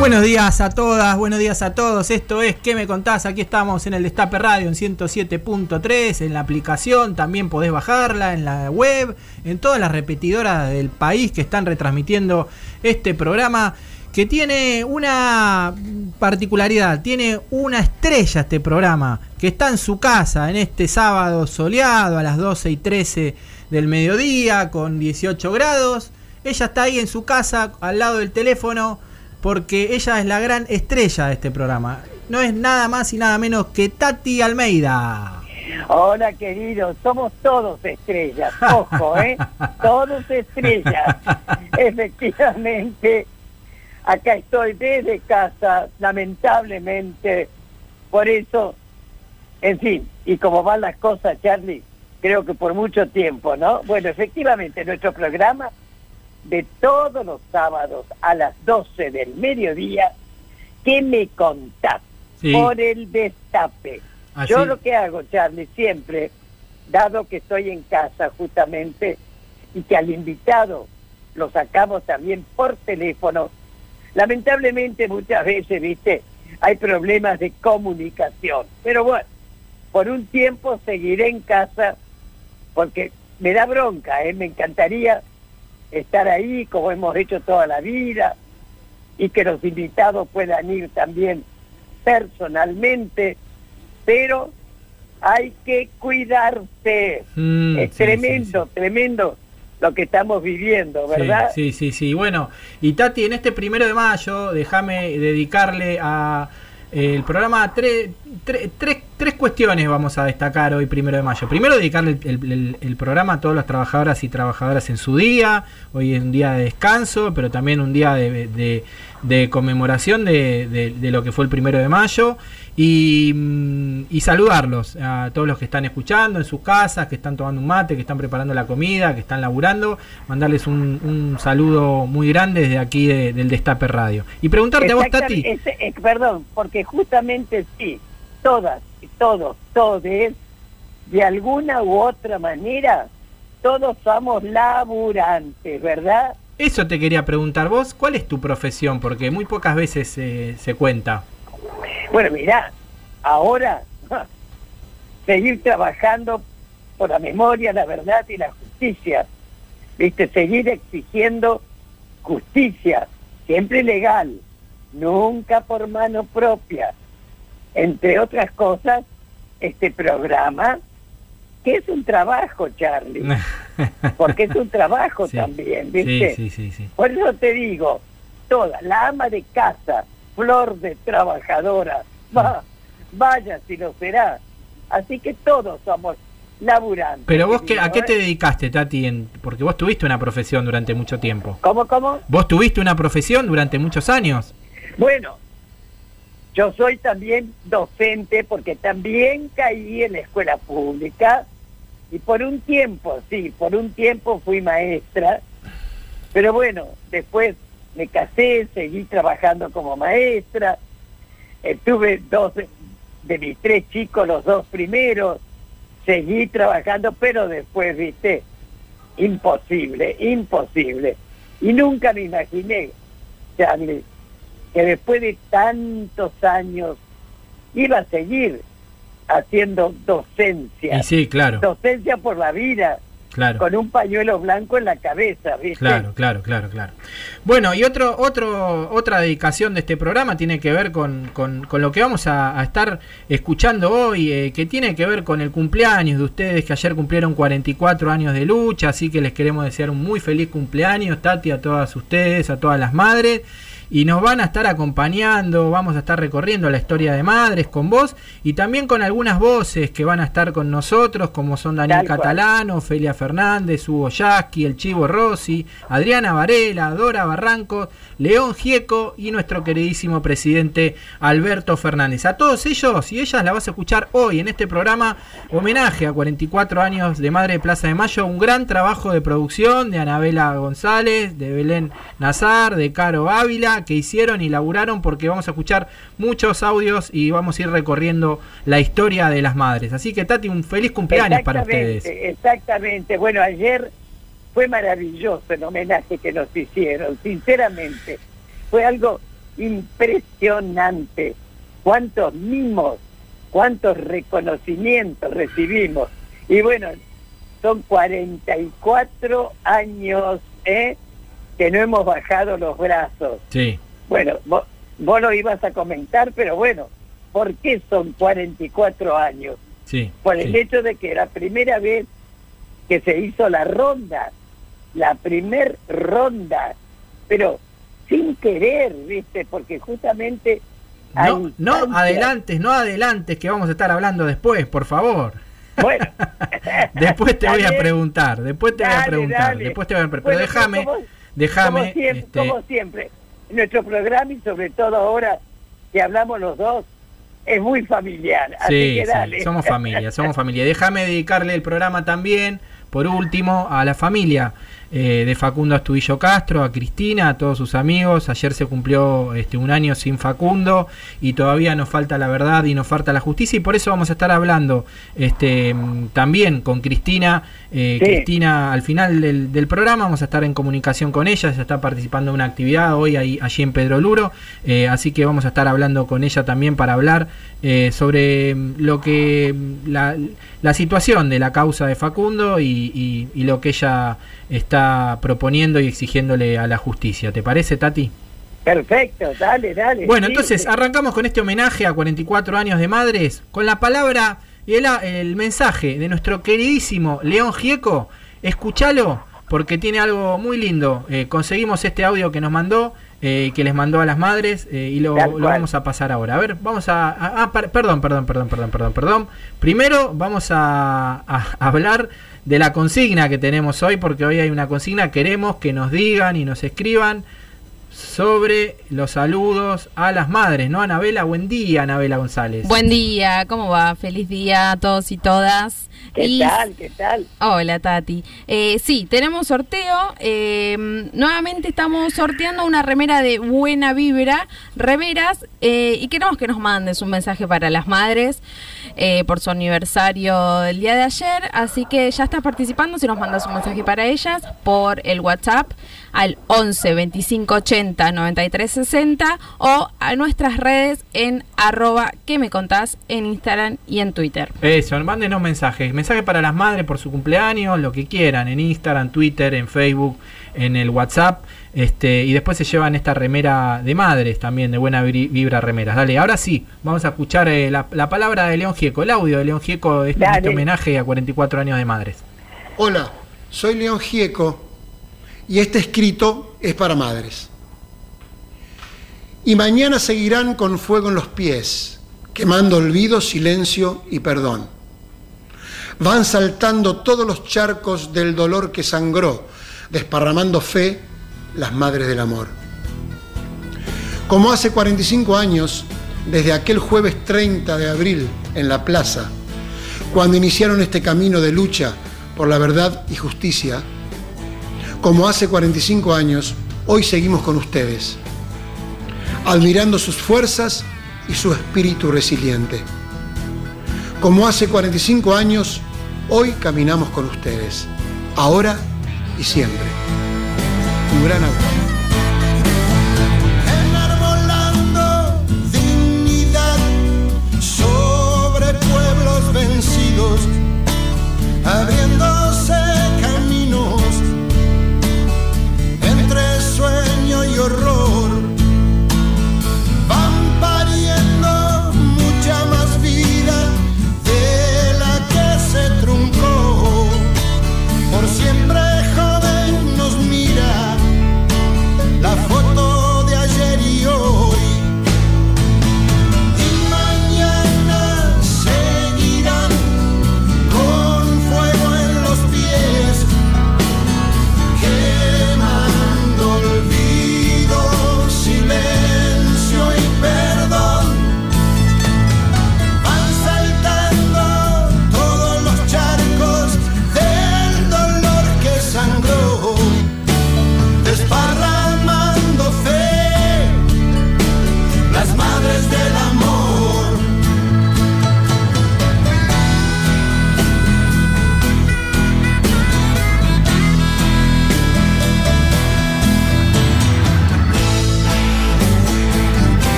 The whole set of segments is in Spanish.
Buenos días a todas, buenos días a todos. Esto es ¿Qué me contás? Aquí estamos en el Destape Radio en 107.3, en la aplicación, también podés bajarla en la web, en todas las repetidoras del país que están retransmitiendo este programa que tiene una particularidad, tiene una estrella este programa, que está en su casa en este sábado soleado a las 12 y 13 del mediodía con 18 grados. Ella está ahí en su casa al lado del teléfono porque ella es la gran estrella de este programa. No es nada más y nada menos que Tati Almeida. Hola queridos, somos todos estrellas, ojo, ¿eh? todos estrellas. Efectivamente, acá estoy desde casa, lamentablemente, por eso, en fin, y como van las cosas, Charlie, creo que por mucho tiempo, ¿no? Bueno, efectivamente, nuestro programa de todos los sábados a las 12 del mediodía, ¿qué me contás? Por el destape. Ah, Yo lo que hago, Charlie, siempre, dado que estoy en casa justamente y que al invitado lo sacamos también por teléfono, lamentablemente muchas veces, viste, hay problemas de comunicación. Pero bueno, por un tiempo seguiré en casa porque me da bronca, ¿eh? me encantaría estar ahí como hemos hecho toda la vida y que los invitados puedan ir también personalmente, pero hay que cuidarse. Mm, es sí, tremendo, sí, tremendo lo que estamos viviendo, ¿verdad? Sí, sí, sí. Bueno, y Tati, en este primero de mayo, déjame dedicarle a el programa tres, tres, tres cuestiones vamos a destacar hoy, primero de mayo. Primero, dedicarle el, el, el, programa a todas las trabajadoras y trabajadoras en su día. Hoy es un día de descanso, pero también un día de, de, de conmemoración de, de, lo que fue el primero de mayo. Y, y, saludarlos a todos los que están escuchando en sus casas, que están tomando un mate, que están preparando la comida, que están laburando. Mandarles un, un saludo muy grande desde aquí de, del Destape Radio. Y preguntarte a vos, Tati. Ese, eh, perdón, porque justamente sí, todas, todos, todos, de alguna u otra manera, todos somos laburantes, ¿verdad? Eso te quería preguntar vos, ¿cuál es tu profesión? Porque muy pocas veces eh, se cuenta. Bueno, mirá, ahora seguir trabajando por la memoria, la verdad y la justicia. Viste, seguir exigiendo justicia, siempre legal, nunca por mano propia. Entre otras cosas, este programa, que es un trabajo, Charlie, porque es un trabajo sí, también, ¿viste? Sí, sí, sí, Por eso te digo, toda, la ama de casa, flor de trabajadora, va, vaya si lo será. Así que todos somos laburantes. Pero vos, qué, ¿a qué te dedicaste, Tati? En, porque vos tuviste una profesión durante mucho tiempo. ¿Cómo, cómo? ¿Vos tuviste una profesión durante muchos años? Bueno, yo soy también docente porque también caí en la escuela pública y por un tiempo, sí, por un tiempo fui maestra, pero bueno, después me casé, seguí trabajando como maestra, eh, tuve dos de mis tres chicos, los dos primeros, seguí trabajando, pero después, viste, imposible, imposible. Y nunca me imaginé, Charlie, que después de tantos años iba a seguir haciendo docencia. Y sí, claro. Docencia por la vida. Claro. Con un pañuelo blanco en la cabeza, ¿viste? Claro, claro, claro, claro. Bueno, y otro, otro, otra dedicación de este programa tiene que ver con, con, con lo que vamos a, a, estar escuchando hoy, eh, que tiene que ver con el cumpleaños de ustedes, que ayer cumplieron 44 años de lucha, así que les queremos desear un muy feliz cumpleaños, Tati, a todas ustedes, a todas las madres. Y nos van a estar acompañando, vamos a estar recorriendo la historia de madres con vos y también con algunas voces que van a estar con nosotros, como son Daniel Catalano, Ofelia Fernández, Hugo Yasky, el Chivo Rossi, Adriana Varela, Dora Barranco, León Gieco y nuestro queridísimo presidente Alberto Fernández. A todos ellos y ellas la vas a escuchar hoy en este programa homenaje a 44 años de Madre de Plaza de Mayo, un gran trabajo de producción de Anabela González, de Belén Nazar, de Caro Ávila, que hicieron y laburaron porque vamos a escuchar muchos audios y vamos a ir recorriendo la historia de las madres. Así que Tati, un feliz cumpleaños para ustedes. Exactamente, bueno, ayer fue maravilloso el homenaje que nos hicieron, sinceramente. Fue algo impresionante. Cuántos mimos, cuántos reconocimientos recibimos. Y bueno, son 44 años ¿eh? Que no hemos bajado los brazos. Sí. Bueno, vos, vos lo ibas a comentar, pero bueno, ¿por qué son 44 años? Sí. Por el hecho de que la primera vez que se hizo la ronda, la primer ronda, pero sin querer, ¿viste? Porque justamente... No, no adelantes, no adelantes, que vamos a estar hablando después, por favor. Bueno. después te voy a preguntar, después te voy a preguntar, después te voy a preguntar. Pero déjame, déjame... Como siempre, este... como siempre, nuestro programa y sobre todo ahora que hablamos los dos, es muy familiar. Así que dale. Sí, somos familia, somos familia. Déjame dedicarle el programa también por último, a la familia eh, de Facundo Astudillo Castro, a Cristina, a todos sus amigos. Ayer se cumplió este, un año sin Facundo y todavía nos falta la verdad y nos falta la justicia y por eso vamos a estar hablando este, también con Cristina. Eh, Cristina, al final del, programa vamos a estar en comunicación con ella, se está participando en una actividad hoy ahí, allí en Pedro Luro, eh, así que vamos a estar hablando con ella también para hablar sobre lo que la, la, situación de la causa de Facundo y, y lo que ella está proponiendo y exigiéndole a la justicia. ¿Te parece, Tati? Perfecto, dale, dale. Bueno, entonces arrancamos con este homenaje a 44 años de madres, con la palabra y el, mensaje de nuestro queridísimo León Gieco. Escúchalo, porque tiene algo muy lindo. Eh, conseguimos este audio que nos mandó, eh, que les mandó a las madres, eh, y lo, vamos a pasar ahora. A ver, vamos a... Ah, perdón, perdón, perdón, perdón, perdón, perdón. Primero vamos a, a hablar de la consigna que tenemos hoy, porque hoy hay una consigna, queremos que nos digan y nos escriban sobre los saludos a las madres, ¿no? Anabela, buen día, Anabela González. Buen día, ¿cómo va? Feliz día a todos y todas. ¿Qué tal? ¿Qué tal? Hola, Tati. Eh, sí, tenemos sorteo. Eh, nuevamente estamos sorteando una remera de buena vibra, remeras, eh, y queremos que nos mandes un mensaje para las madres por su aniversario del día de ayer. Así que ya estás participando. Si nos mandas un mensaje para ellas por el WhatsApp al 11 25 80 93 60 o a nuestras redes en arroba que me contás en Instagram y en Twitter. Eso, mándenos mensajes. Mensajes para las madres por su cumpleaños, lo que quieran, en Instagram, Twitter, en Facebook, en el WhatsApp. Este, y después se llevan esta remera de madres también, de buena vibra remeras. Dale, ahora sí, vamos a escuchar eh, la, palabra de León Gieco, el audio de León Gieco, este, este homenaje a 44 años de madres. Hola, soy León Gieco y este escrito es para madres. Y mañana seguirán con fuego en los pies, quemando olvido, silencio y perdón. Van saltando todos los charcos del dolor que sangró, desparramando fe las madres del amor. Como hace 45 años, desde aquel jueves 30 de abril en la plaza, cuando iniciaron este camino de lucha por la verdad y justicia, como hace 45 años, hoy seguimos con ustedes, admirando sus fuerzas y su espíritu resiliente. Como hace 45 años, hoy caminamos con ustedes, ahora y siempre. Un gran abrazo.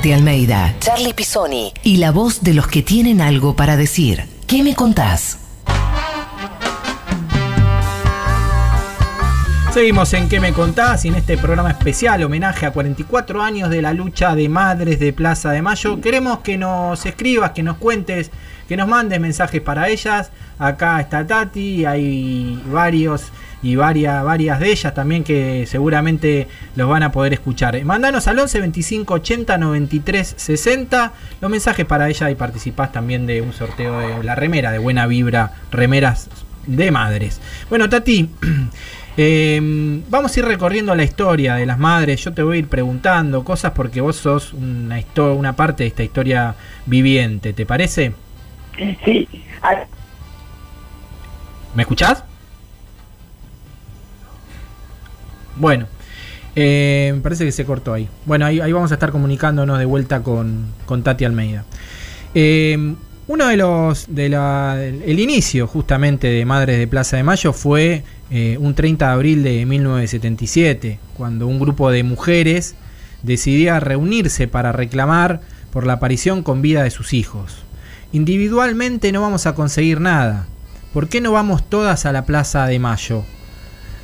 Tati Almeida, Charlie Pisoni y la voz de los que tienen algo para decir. ¿Qué me contás? Seguimos en ¿Qué me contás? Y en este programa especial, homenaje a 44 años de la lucha de madres de Plaza de Mayo. Queremos que nos escribas, que nos cuentes, que nos mandes mensajes para ellas. Acá está Tati, hay varios y varias, varias de ellas también que seguramente los van a poder escuchar. Mandanos al 11 25 80 93 60 los mensajes para ella y participás también de un sorteo de la remera de buena vibra, remeras de madres. Bueno, Tati. Eh, vamos a ir recorriendo la historia de las madres. Yo te voy a ir preguntando cosas porque vos sos una, una parte de esta historia viviente. ¿Te parece? Sí. ¿Me escuchás? Bueno, eh, me parece que se cortó ahí. Bueno, ahí, vamos a estar comunicándonos de vuelta con, con Tati Almeida. Eh, uno de los. El inicio justamente de Madres de Plaza de Mayo fue eh, un 30 de abril de 1977, cuando un grupo de mujeres decidía reunirse para reclamar por la aparición con vida de sus hijos. Individualmente no vamos a conseguir nada. ¿Por qué no vamos todas a la Plaza de Mayo?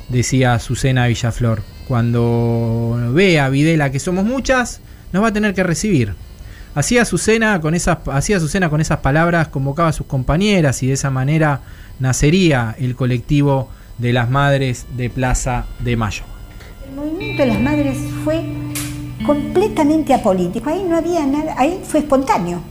Decía Azucena Villaflor. Cuando vea Videla que somos muchas, nos va a tener que recibir. Hacía Azucena con esas, hacía Azucena con esas palabras, convocaba a sus compañeras y de esa manera nacería el colectivo de las madres de Plaza de Mayo. El movimiento de las madres fue completamente apolítico, ahí no había nada, ahí fue espontáneo.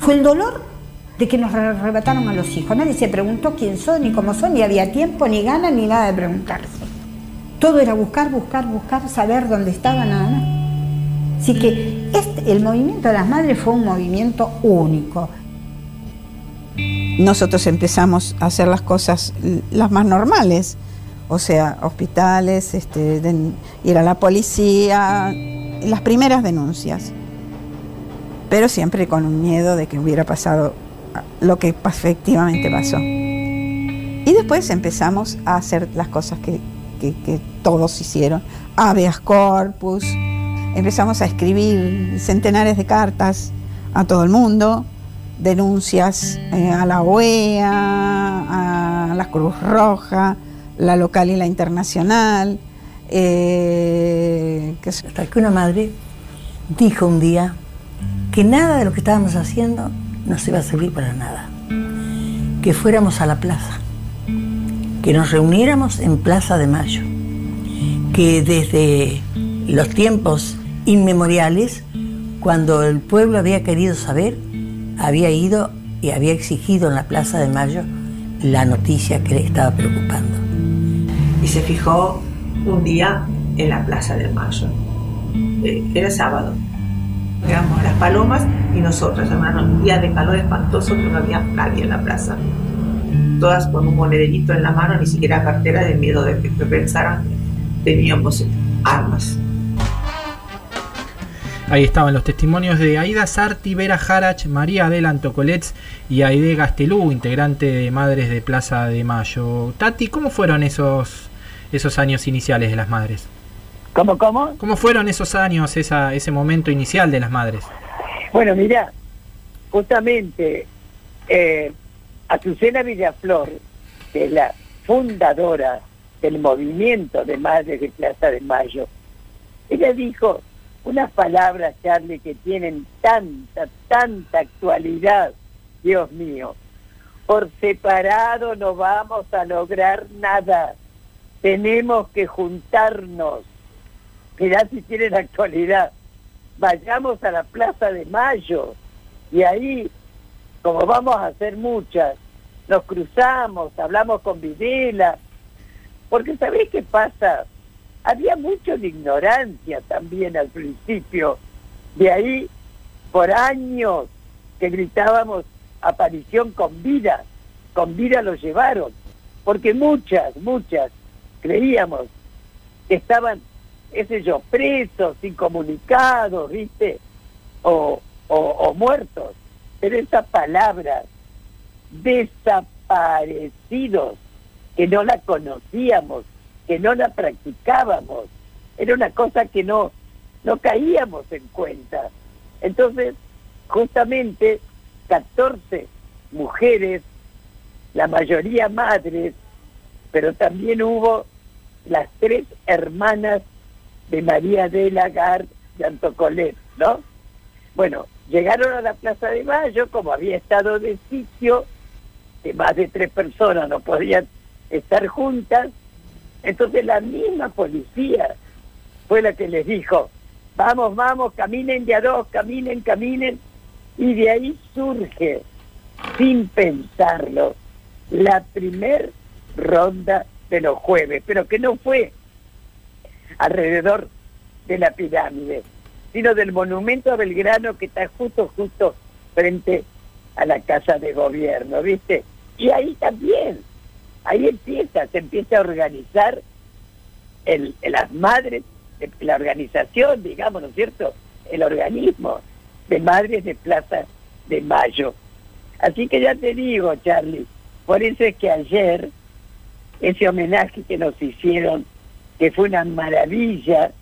Fue el dolor de que nos arrebataron a los hijos. Nadie se preguntó quién son, ni cómo son, ni había tiempo, ni ganas, ni nada de preguntarse. Todo era buscar, buscar, buscar, saber dónde estaba, nada más. Así que este, el movimiento de las madres fue un movimiento único. Nosotros empezamos a hacer las cosas las más normales, o sea, hospitales, este, ir a la policía, las primeras denuncias, pero siempre con un miedo de que hubiera pasado lo que efectivamente pasó. Y después empezamos a hacer las cosas que, todos hicieron, habeas corpus, empezamos a escribir centenares de cartas a todo el mundo, denuncias eh, a la OEA, a la Cruz Roja, la local y la internacional. Eh, Hasta que una madre dijo un día que nada de lo que estábamos haciendo no se iba a servir para nada. Que fuéramos a la plaza, que nos reuniéramos en Plaza de Mayo, que desde los tiempos inmemoriales, cuando el pueblo había querido saber, había ido y había exigido en la Plaza de Mayo la noticia que le estaba preocupando. Y se fijó un día en la Plaza de Mayo. Eh, era sábado digamos, las palomas y nosotras, hermano, un día de calor espantoso que no había nadie en la plaza. Todas con un monederito en la mano, ni siquiera cartera, de miedo de que, pensaran que teníamos armas. Ahí estaban los testimonios de Aida Sarti, Vera Jarach, María Adela Antocolets y Aide Gastelú, integrante de Madres de Plaza de Mayo. Tati, ¿cómo fueron esos, esos años iniciales de las madres? ¿Cómo, cómo? ¿Cómo fueron esos años, esa, ese momento inicial de las madres? Bueno, mira, justamente eh, Azucena Villaflor, que es la fundadora del movimiento de Madres de Plaza de Mayo, ella dijo unas palabras, Charlie, que tienen tanta, tanta actualidad, Dios mío. Por separado no vamos a lograr nada. Tenemos que juntarnos mirá si tienen actualidad, vayamos a la Plaza de Mayo y ahí, como vamos a hacer muchas, nos cruzamos, hablamos con Videla, porque ¿sabés qué pasa? Había mucho de ignorancia también al principio, de ahí por años que gritábamos aparición con vida, con vida lo llevaron, porque muchas, muchas creíamos que estaban ese yo, presos, incomunicados, ¿viste? O, o, muertos. Pero esa palabra, desaparecidos, que no la conocíamos, que no la practicábamos, era una cosa que no, no caíamos en cuenta. Entonces, justamente 14 mujeres, la mayoría madres, pero también hubo las tres hermanas de María de Lagarde de Antocolet, ¿no? Bueno, llegaron a la Plaza de Mayo, como había estado de sitio, que más de tres personas no podían estar juntas, entonces la misma policía fue la que les dijo, vamos, vamos, caminen de a dos, caminen, caminen, y de ahí surge, sin pensarlo, la primer ronda de los jueves, pero que no fue alrededor de la pirámide, sino del monumento a Belgrano que está justo, justo frente a la casa de gobierno, ¿viste? Y ahí también, ahí empieza, se empieza a organizar el, las madres, la organización, digamos, ¿no es cierto? El organismo de madres de Plaza de Mayo. Así que ya te digo, Charlie, por eso es que ayer ese homenaje que nos hicieron, que fue una maravilla,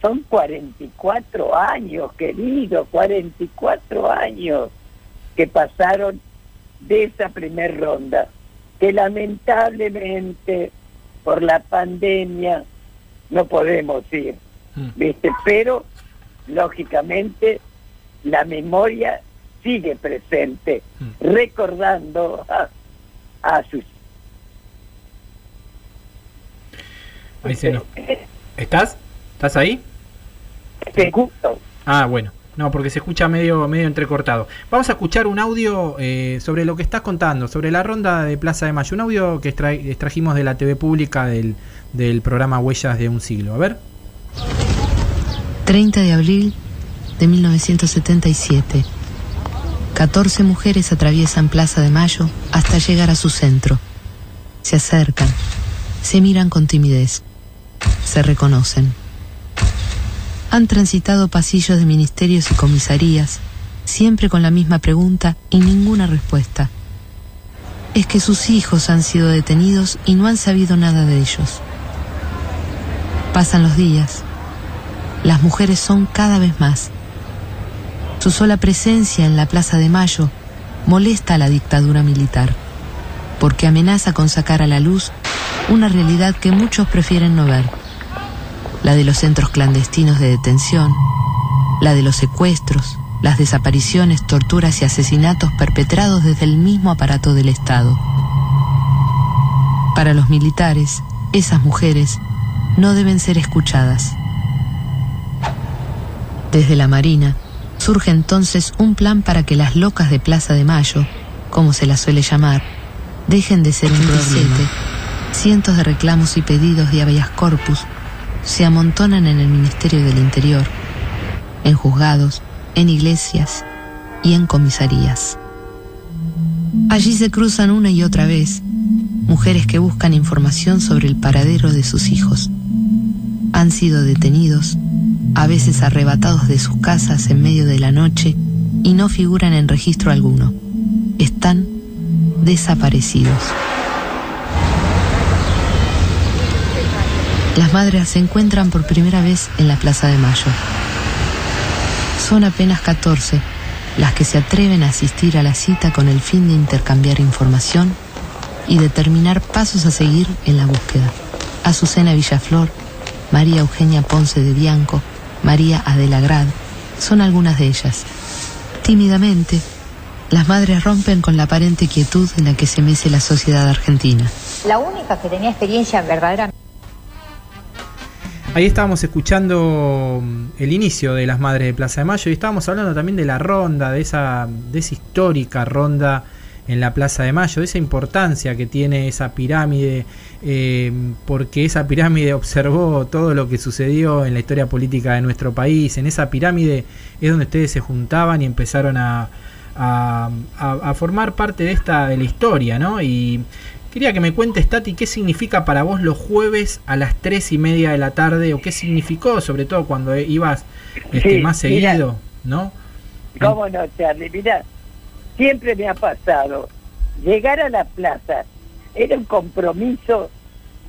son 44 años, querido, 44 años que pasaron de esa primer ronda, que lamentablemente por la pandemia no podemos ir, Mm. ¿viste? Pero, lógicamente, la memoria sigue presente, Mm. recordando a, a sus... Ahí se nos... ¿Estás? ¿Estás ahí? Te gusto. Ah, bueno. No, porque se escucha medio, medio entrecortado. Vamos a escuchar un audio eh, sobre lo que estás contando, sobre la ronda de Plaza de Mayo. Un audio que extra- extrajimos de la TV pública del, del programa Huellas de un siglo. A ver. 30 de abril de 1977. 14 mujeres atraviesan Plaza de Mayo hasta llegar a su centro. Se acercan, se miran con timidez, se reconocen. Han transitado pasillos de ministerios y comisarías, siempre con la misma pregunta y ninguna respuesta. Es que sus hijos han sido detenidos y no han sabido nada de ellos. Pasan los días. Las mujeres son cada vez más. Su sola presencia en la Plaza de Mayo molesta a la dictadura militar, porque amenaza con sacar a la luz una realidad que muchos prefieren no ver, la de los centros clandestinos de detención, la de los secuestros, las desapariciones, torturas y asesinatos perpetrados desde el mismo aparato del Estado. Para los militares, esas mujeres no deben ser escuchadas. Desde la Marina surge entonces un plan para que las locas de Plaza de Mayo, como se las suele llamar, dejen de ser un disete. Cientos de reclamos y pedidos de habeas corpus se amontonan en el Ministerio del Interior, en juzgados, en iglesias y en comisarías. Allí se cruzan una y otra vez mujeres que buscan información sobre el paradero de sus hijos. Han sido detenidos, a veces arrebatados de sus casas en medio de la noche y no figuran en registro alguno. Están desaparecidos. Las madres se encuentran por primera vez en la Plaza de Mayo. Son apenas 14 las que se atreven a asistir a la cita con el fin de intercambiar información y determinar pasos a seguir en la búsqueda. Azucena Villaflor, María Eugenia Ponce de Bianco, María Adela Grad, son algunas de ellas. Tímidamente, las madres rompen con la aparente quietud en la que se mece la sociedad argentina. La única que tenía experiencia verdadera Ahí estábamos escuchando mm, el inicio de las Madres de Plaza de Mayo y estábamos hablando también de la ronda, de esa, de esa histórica ronda en la Plaza de Mayo, de esa importancia que tiene esa pirámide, eh, porque esa pirámide observó todo lo que sucedió en la historia política de nuestro país. En esa pirámide es donde ustedes se juntaban y empezaron a, a, a- a formar parte de esta de la historia, ¿no? Y quería que me cuentes, Tati, qué significa para vos los jueves a las tres y media de la tarde, o qué significó, sobre todo cuando ibas este, Sí, más seguido, ¿no? ¿Cómo no, Charlie? Mira, siempre me ha pasado. Llegar a la plaza era un compromiso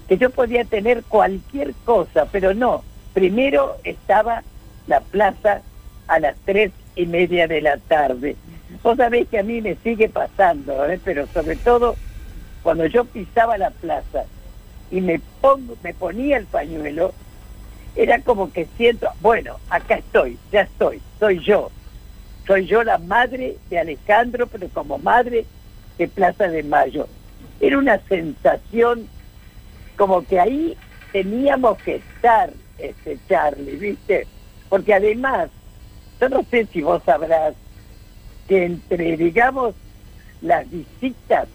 que yo podía tener cualquier cosa, pero no. Primero estaba la plaza a las tres y media de la tarde. Vos sabés que a mí me sigue pasando, ¿eh? pero sobre todo cuando yo pisaba la plaza y me pongo, me ponía el pañuelo, era como que siento, bueno, acá estoy, ya estoy, soy yo. Soy yo la madre de Alejandro, pero como madre de Plaza de Mayo. Era una sensación como que ahí teníamos que estar, este Charlie, ¿viste? Porque además, yo no sé si vos sabrás que entre, digamos, las visitas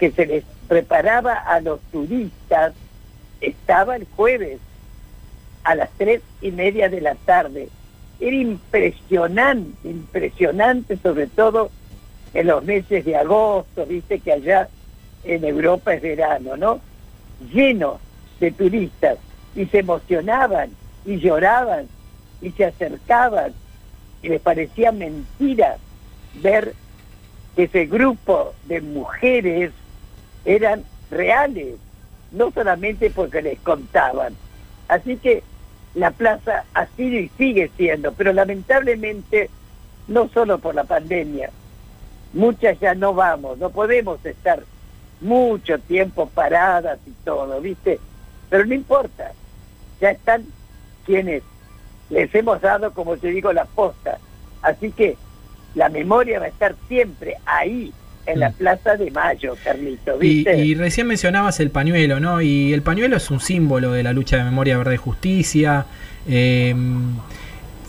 que se les preparaba a los turistas, estaba el jueves a las tres y media de la tarde. Era impresionante, impresionante, sobre todo en los meses de agosto, viste que allá en Europa es verano, ¿no? Lleno de turistas y se emocionaban y lloraban y se acercaban y les parecía mentira ver ese grupo de mujeres eran reales, no solamente porque les contaban. Así que la plaza ha sido y sigue siendo, pero lamentablemente no solo por la pandemia, muchas ya no vamos, no podemos estar mucho tiempo paradas y todo, ¿viste? Pero no importa, ya están quienes les hemos dado, como te digo, la posta. Así que la memoria va a estar siempre ahí, en la mm. Plaza de Mayo, Carlito, ¿viste? Y, recién mencionabas el pañuelo, ¿no? Y el pañuelo es un símbolo de la lucha de memoria, verdad y justicia. Eh,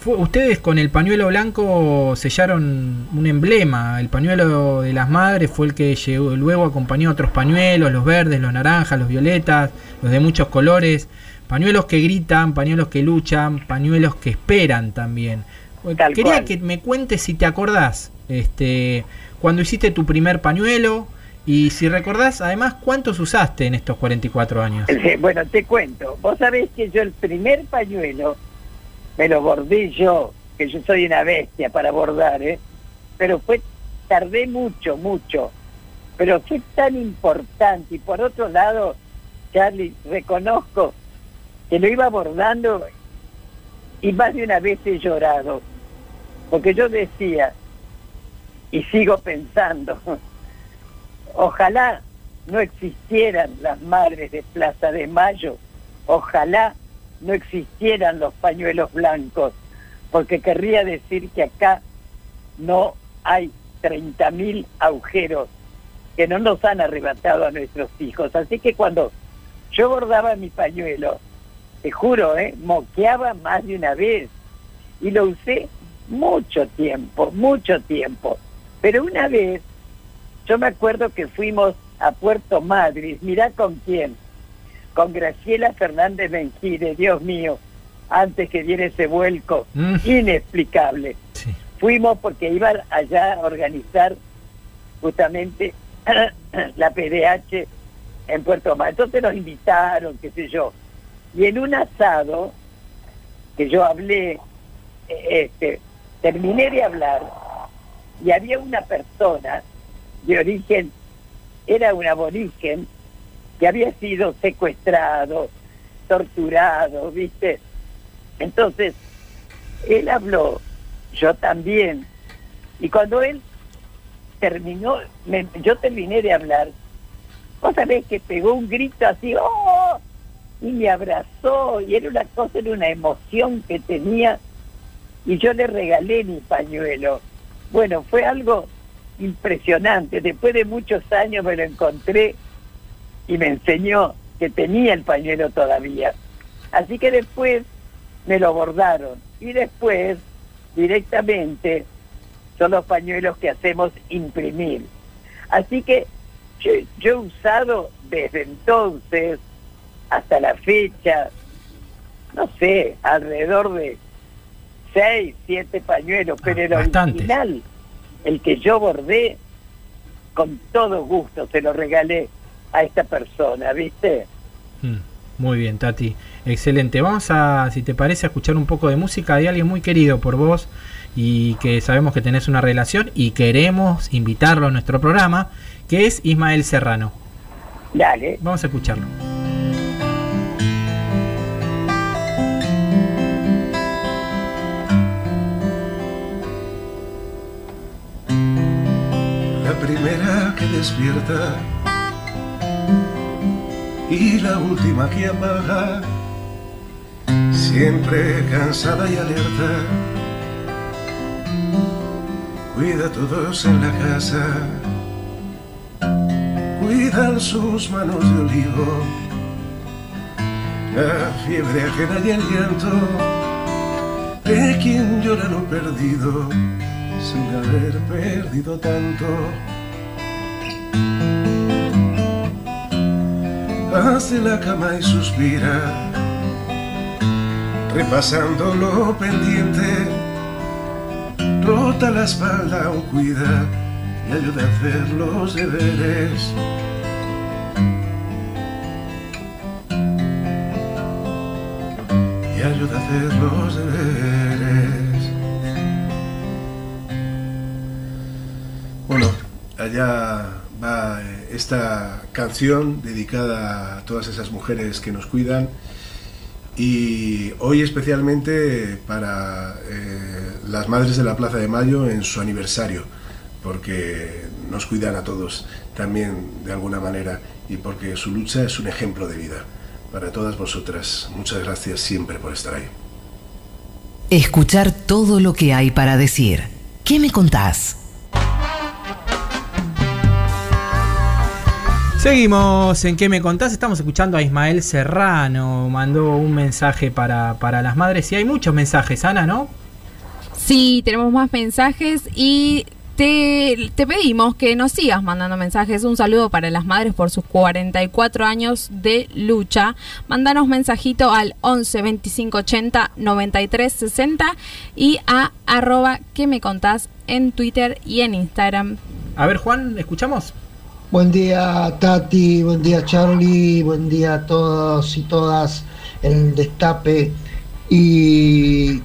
ustedes con el pañuelo blanco sellaron un emblema. El pañuelo de las madres fue el que llegó, luego acompañó otros pañuelos, los verdes, los naranjas, los violetas, los de muchos colores. Pañuelos que gritan, pañuelos que luchan, pañuelos que esperan también. Quería que me cuentes si te acordás, este, cuando hiciste tu primer pañuelo y si recordás además cuántos usaste en estos 44 años. Bueno, te cuento. Vos sabés que yo el primer pañuelo me lo bordé yo, que yo soy una bestia para bordar, ¿eh? Pero fue, tardé mucho, mucho. Pero fue tan importante. Y por otro lado, Charlie, reconozco que lo iba bordando y más de una vez he llorado. Porque yo decía, y sigo pensando, ojalá no existieran las madres de Plaza de Mayo, ojalá no existieran los pañuelos blancos, porque querría decir que acá no hay 30.000 agujeros que no nos han arrebatado a nuestros hijos. Así que cuando yo bordaba mi pañuelo, te juro, ¿eh? moqueaba más de una vez y lo usé mucho tiempo, mucho tiempo. Pero una vez, yo me acuerdo que fuimos a Puerto Madrid, mirá con quién, con Graciela Fernández Benjire, Dios mío, antes que diera ese vuelco mm. inexplicable. Fuimos porque iban allá a organizar justamente la PDH en Puerto Madrid. Entonces nos invitaron, qué sé yo. Y en un asado que yo hablé, eh, este, terminé de hablar y había una persona de origen, era un aborigen, que había sido secuestrado, torturado, ¿viste? Entonces, él habló, yo también, y cuando él terminó, yo terminé de hablar, vos sabés que pegó un grito así, ¡oh! y me abrazó, y era una cosa, era una emoción que tenía, y yo le regalé mi pañuelo. Bueno, fue algo impresionante. Después de muchos años me lo encontré y me enseñó que tenía el pañuelo todavía. Así que después me lo bordaron y después directamente son los pañuelos que hacemos imprimir. Así que yo, he usado desde entonces hasta la fecha, no sé, alrededor de seis, siete pañuelos, ah, pero el original, el que yo bordé, con todo gusto se lo regalé a esta persona, ¿viste? Mm, muy bien, Tati. Excelente. Vamos a, si te parece, a escuchar un poco de música de alguien muy querido por vos y que sabemos que tenés una relación y queremos invitarlo a nuestro programa, que es Ismael Serrano. Dale. Vamos a escucharlo. Despierta y la última que apaga, siempre cansada y alerta. Cuida a todos en la casa, cuidan sus manos de olivo, la fiebre ajena y el llanto de quien llora lo perdido sin haber perdido tanto. Hace la cama y suspira, repasando lo pendiente, rota la espalda o cuida y ayuda a hacer los deberes. Y ayuda a hacer los deberes. Bueno, allá eh, esta canción dedicada a todas esas mujeres que nos cuidan y hoy especialmente para eh, las madres de la Plaza de Mayo en su aniversario, porque nos cuidan a todos también de alguna manera y porque su lucha es un ejemplo de vida para todas vosotras. Muchas gracias siempre por estar ahí. Escuchar todo lo que hay para decir. ¿Qué me contás? Seguimos en ¿Qué me contás? Estamos escuchando a Ismael Serrano. Mandó un mensaje para, para las madres. Y hay muchos mensajes, Ana, ¿no? Sí, tenemos más mensajes y te, te pedimos que nos sigas mandando mensajes. Un saludo para las madres por sus 44 años de lucha. Mándanos mensajito al 11 25 80 93 60 y a arroba que me contás en Twitter y en Instagram. A ver, Juan, ¿escuchamos? Buen día Tati, buen día Charlie, buen día a todos y todas en el destape. Y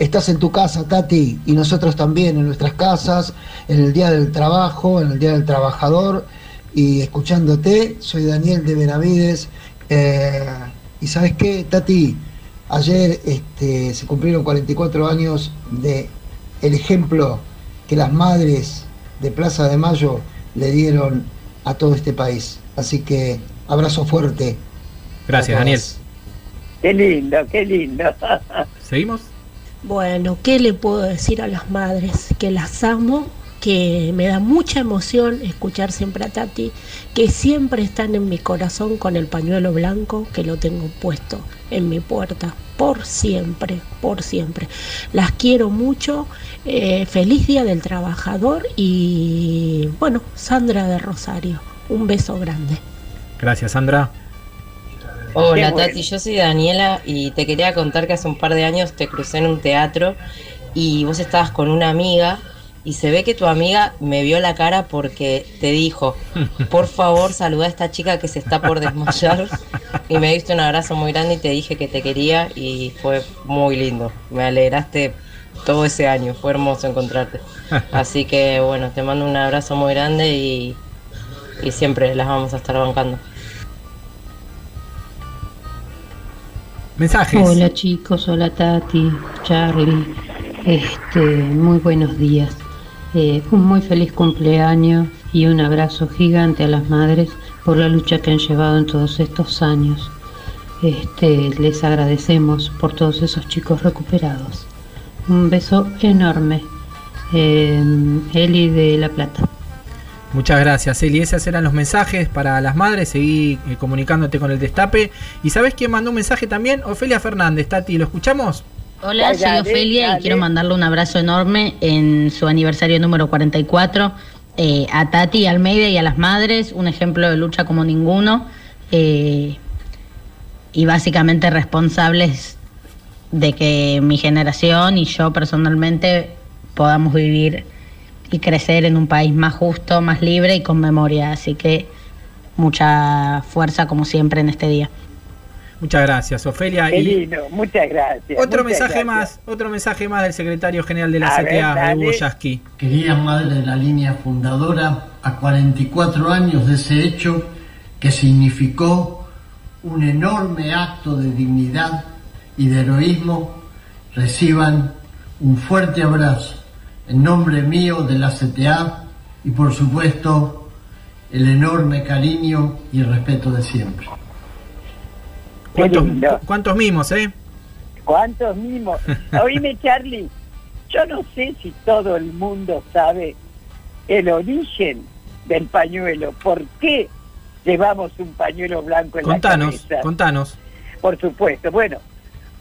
estás en tu casa, Tati, y nosotros también en nuestras casas, en el Día del Trabajo, en el Día del Trabajador, y escuchándote. Soy Daniel de Benavides. Eh, y sabes qué, Tati, ayer este, se cumplieron 44 años de el ejemplo que las madres de Plaza de Mayo le dieron a todo este país. Así que abrazo fuerte. Gracias, Daniel. Qué lindo, qué lindo. ¿Seguimos? Bueno, ¿qué le puedo decir a las madres? Que las amo, que me da mucha emoción escuchar siempre a Tati, que siempre están en mi corazón con el pañuelo blanco que lo tengo puesto en mi puerta, por siempre, por siempre. Las quiero mucho, eh, feliz Día del Trabajador y bueno, Sandra de Rosario, un beso grande. Gracias, Sandra. Hola bueno. Tati, yo soy Daniela y te quería contar que hace un par de años te crucé en un teatro y vos estabas con una amiga y se ve que tu amiga me vio la cara porque te dijo, por favor saluda a esta chica que se está por desmayar y me diste un abrazo muy grande y te dije que te quería y fue muy lindo, me alegraste todo ese año, fue hermoso encontrarte. Así que bueno, te mando un abrazo muy grande y, y siempre las vamos a estar bancando. Mensajes. Hola chicos, hola Tati, Charlie, este, muy buenos días. Eh, un muy feliz cumpleaños y un abrazo gigante a las madres por la lucha que han llevado en todos estos años. Este, les agradecemos por todos esos chicos recuperados. Un beso enorme. Eh, Eli de La Plata. Muchas gracias, Eli. Esos eran los mensajes para las madres. Seguí eh, comunicándote con el destape. ¿Y sabes quién mandó un mensaje también? Ofelia Fernández, Tati. ¿Lo escuchamos? Hola, soy Ofelia dale. y quiero mandarle un abrazo enorme en su aniversario número 44 eh, a Tati Almeida y a las madres, un ejemplo de lucha como ninguno eh, y básicamente responsables de que mi generación y yo personalmente podamos vivir y crecer en un país más justo, más libre y con memoria. Así que mucha fuerza como siempre en este día. Muchas gracias, Ofelia. Qué Y lindo, muchas gracias. otro muchas mensaje gracias. más, otro mensaje más del secretario general de la A CTA. Hugo Yasky. Querida madre de la línea fundadora, a 44 años de ese hecho que significó un enorme acto de dignidad y de heroísmo, reciban un fuerte abrazo en nombre mío de la CTA y por supuesto el enorme cariño y respeto de siempre. ¿Cuántos, cuántos mimos, eh? ¿Cuántos mimos? Oíme, Charlie, yo no sé si todo el mundo sabe el origen del pañuelo. ¿Por qué llevamos un pañuelo blanco en Contanos, la cabeza? contanos. Por supuesto. Bueno,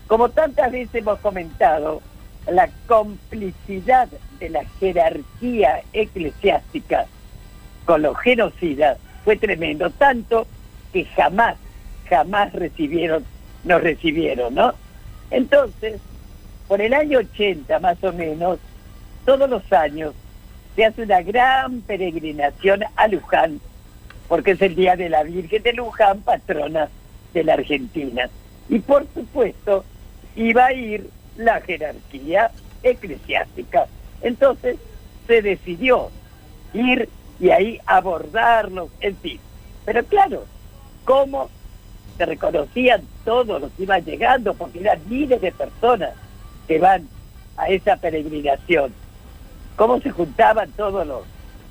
como tantas veces hemos comentado, la complicidad de la jerarquía eclesiástica con los genocidas fue tremendo, tanto que jamás, jamás recibieron, nos recibieron, ¿no? Entonces, por el año 80 más o menos, todos los años se hace una gran peregrinación a Luján, porque es el Día de la Virgen de Luján, patrona de la Argentina. Y por supuesto, iba a ir la jerarquía eclesiástica. Entonces se decidió ir y ahí abordarlos, en fin. Pero claro, ¿cómo reconocían todos los que iban llegando? Porque eran miles de personas que van a esa peregrinación. ¿Cómo se juntaban todos los,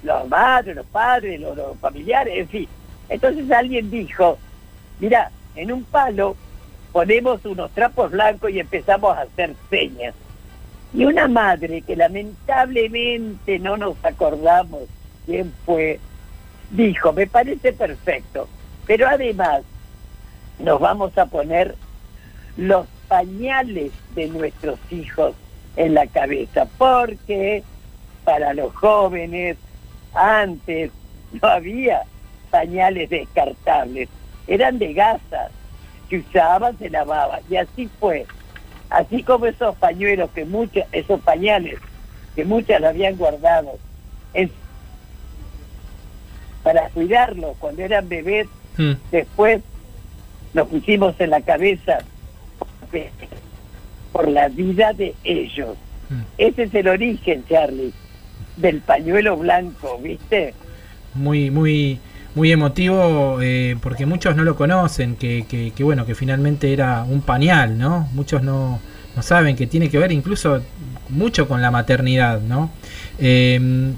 los madres, los padres, los, los familiares, en fin? Entonces alguien dijo, mira, en un palo ponemos unos trapos blancos y empezamos a hacer señas. Y una madre que lamentablemente no nos acordamos quién fue, dijo, me parece perfecto, pero además nos vamos a poner los pañales de nuestros hijos en la cabeza, porque para los jóvenes antes no había pañales descartables, eran de gasas, que usaban, se lavaban. Y así fue. Así como esos pañuelos que muchos, esos pañales que muchas habían guardado en- para cuidarlos cuando eran bebés, Hmm. después nos pusimos en la cabeza por la vida de ellos. Ese es el origen, Charlie, del pañuelo blanco, ¿viste? muy muy muy emotivo eh, porque muchos no lo conocen que, que- que, bueno que finalmente era un pañal no muchos no, no saben que tiene que ver incluso mucho con la maternidad no Eh,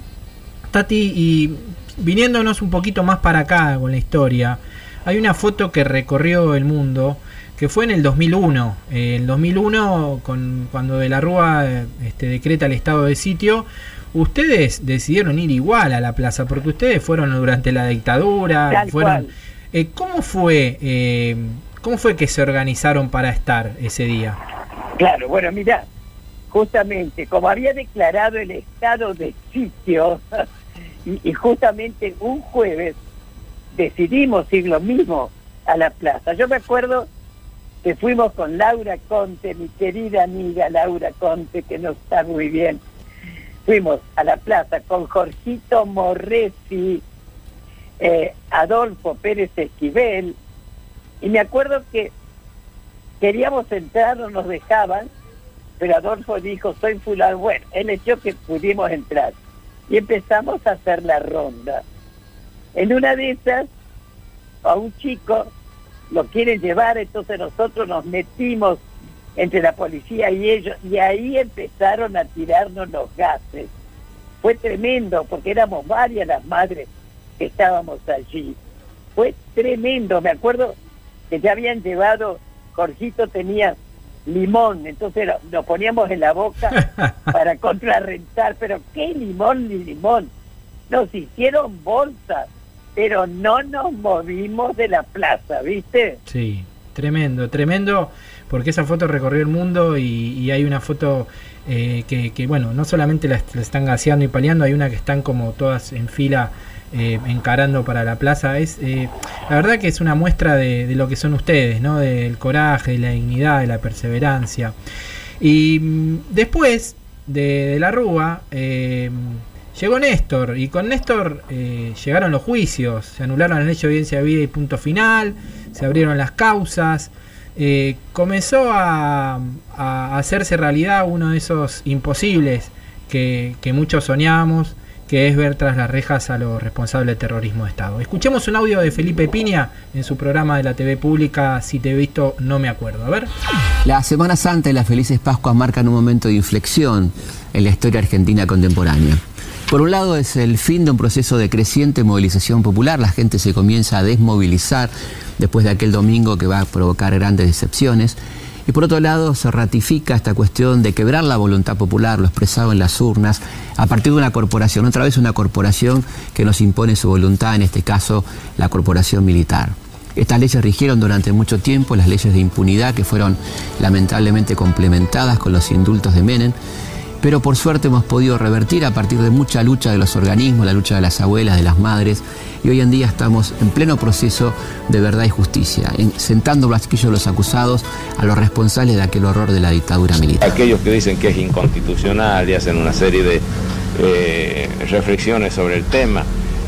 Tati y viniéndonos un poquito más para acá con la historia hay una foto que recorrió el mundo que fue en el 2001 Eh, el 2001 con, cuando de la Rúa eh, este, decreta el estado de sitio ustedes decidieron ir igual a la plaza, porque ustedes fueron durante la dictadura, Tal fueron. Eh, ¿Cómo fue? eh, ¿Cómo fue que se organizaron para estar ese día? Claro, bueno, mira, justamente como había declarado el estado de sitio, y, y justamente un jueves decidimos ir lo mismo a la plaza. Yo me acuerdo que fuimos con Laura Conte, mi querida amiga Laura Conte, que no está muy bien. Fuimos a la plaza con Jorgito Morresi, eh, Adolfo Pérez Esquivel, y me acuerdo que queríamos entrar, no nos dejaban, pero Adolfo dijo, soy fulano. Bueno, él echó que pudimos entrar. Y empezamos a hacer la ronda. En una de esas, a un chico lo quieren llevar, entonces nosotros nos metimos entre la policía y ellos, y ahí empezaron a tirarnos los gases. Fue tremendo, porque éramos varias las madres que estábamos allí. Fue tremendo, me acuerdo que ya habían llevado, Jorgito tenía limón, entonces lo, lo poníamos en la boca para contrarrentar, pero qué limón ni limón. Nos hicieron bolsas, pero no nos movimos de la plaza, ¿viste? Sí, tremendo, tremendo, porque esa foto recorrió el mundo y, hay una foto eh, que, bueno, no solamente la, est- la están gaseando y paliando, hay una que están como todas en fila eh, encarando para la plaza. Es eh, La verdad que es una muestra de, de lo que son ustedes, ¿no? Del coraje, de la dignidad, de la perseverancia. Y mm, después de, de la Rúa, eh, llegó Néstor, y con Néstor eh, llegaron los juicios, se anularon la ley de evidencia de vida y punto final, se abrieron las causas, eh, comenzó a, hacerse realidad uno de esos imposibles que, muchos soñamos, que es ver tras las rejas a los responsables de terrorismo de Estado. Escuchemos un audio de Felipe Piña en su programa de la TV pública, Si te he visto, no me acuerdo. A ver. La Semana Santa y las felices Pascuas marcan un momento de inflexión en la historia argentina contemporánea. Por un lado es el fin de un proceso de creciente movilización popular, la gente se comienza a desmovilizar después de aquel domingo que va a provocar grandes decepciones. Y por otro lado se ratifica esta cuestión de quebrar la voluntad popular, lo expresado en las urnas, a partir de una corporación, otra vez una corporación que nos impone su voluntad, en este caso la corporación militar. Estas leyes rigieron durante mucho tiempo, las leyes de impunidad que fueron lamentablemente complementadas con los indultos de Menem, pero por suerte hemos podido revertir a partir de mucha lucha de los organismos, la lucha de las abuelas, de las madres, y hoy en día estamos en pleno proceso de verdad y justicia, en, sentando blasquillo a los acusados, a los responsables de aquel horror de la dictadura militar. Aquellos que dicen que es inconstitucional y hacen una serie de eh, reflexiones sobre el tema,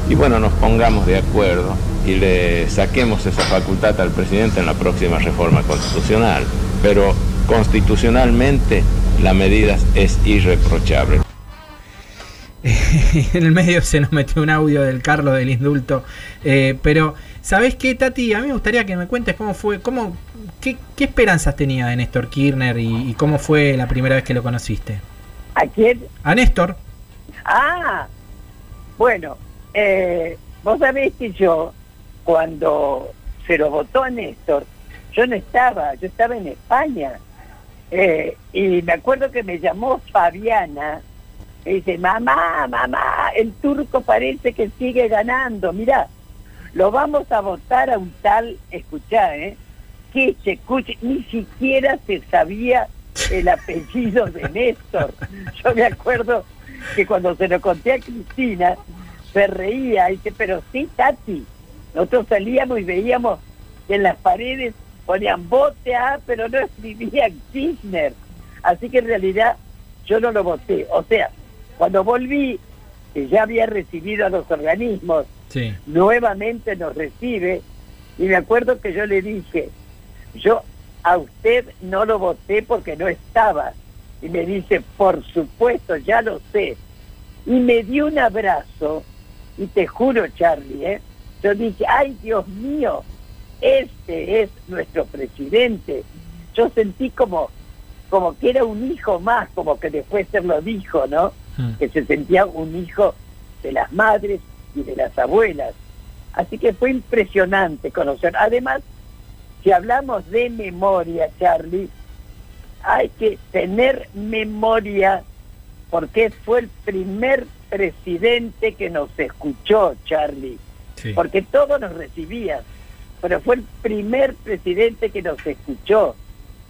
y bueno, nos pongamos de acuerdo y le saquemos esa facultad al presidente en la próxima reforma constitucional. Pero constitucionalmente la medida es irreprochable. en el medio se nos metió un audio del Carlos del indulto. Eh, pero, ¿sabes qué, Tati? A mí me gustaría que me cuentes cómo fue, cómo, qué, qué esperanzas tenía de Néstor Kirchner y, y, cómo fue la primera vez que lo conociste. ¿A quién? A Néstor. Ah, bueno, eh, vos sabés que yo, cuando se lo votó a Néstor, yo no estaba, yo estaba en España. Eh, y me acuerdo que me llamó Fabiana y dice, mamá, mamá, el turco parece que sigue ganando. Mira, lo vamos a votar a un tal, escuchá, ¿eh? Que se escuche, ni siquiera se sabía el apellido de Néstor. Yo me acuerdo que cuando se lo conté a Cristina, se reía, y dice, pero sí, Tati, nosotros salíamos y veíamos que en las paredes ponían vote a, pero no escribían Kirchner. Así que en realidad yo no lo voté. O sea, cuando volví, que ya había recibido a los organismos, Sí. nuevamente nos recibe, y me acuerdo que yo le dije, yo a usted no lo voté porque no estaba. Y me dice, por supuesto, ya lo sé. Y me dio un abrazo, y te juro, Charlie, ¿eh? yo dije, ay Dios mío, este es nuestro presidente. Yo sentí como, como que era un hijo más, como que después se lo dijo, ¿no? Que se sentía un hijo de las madres y de las abuelas. Así que fue impresionante conocer. Además, si hablamos de memoria, Charlie, hay que tener memoria porque fue el primer presidente que nos escuchó, Charlie. Porque todos nos recibían, pero fue el primer presidente que nos escuchó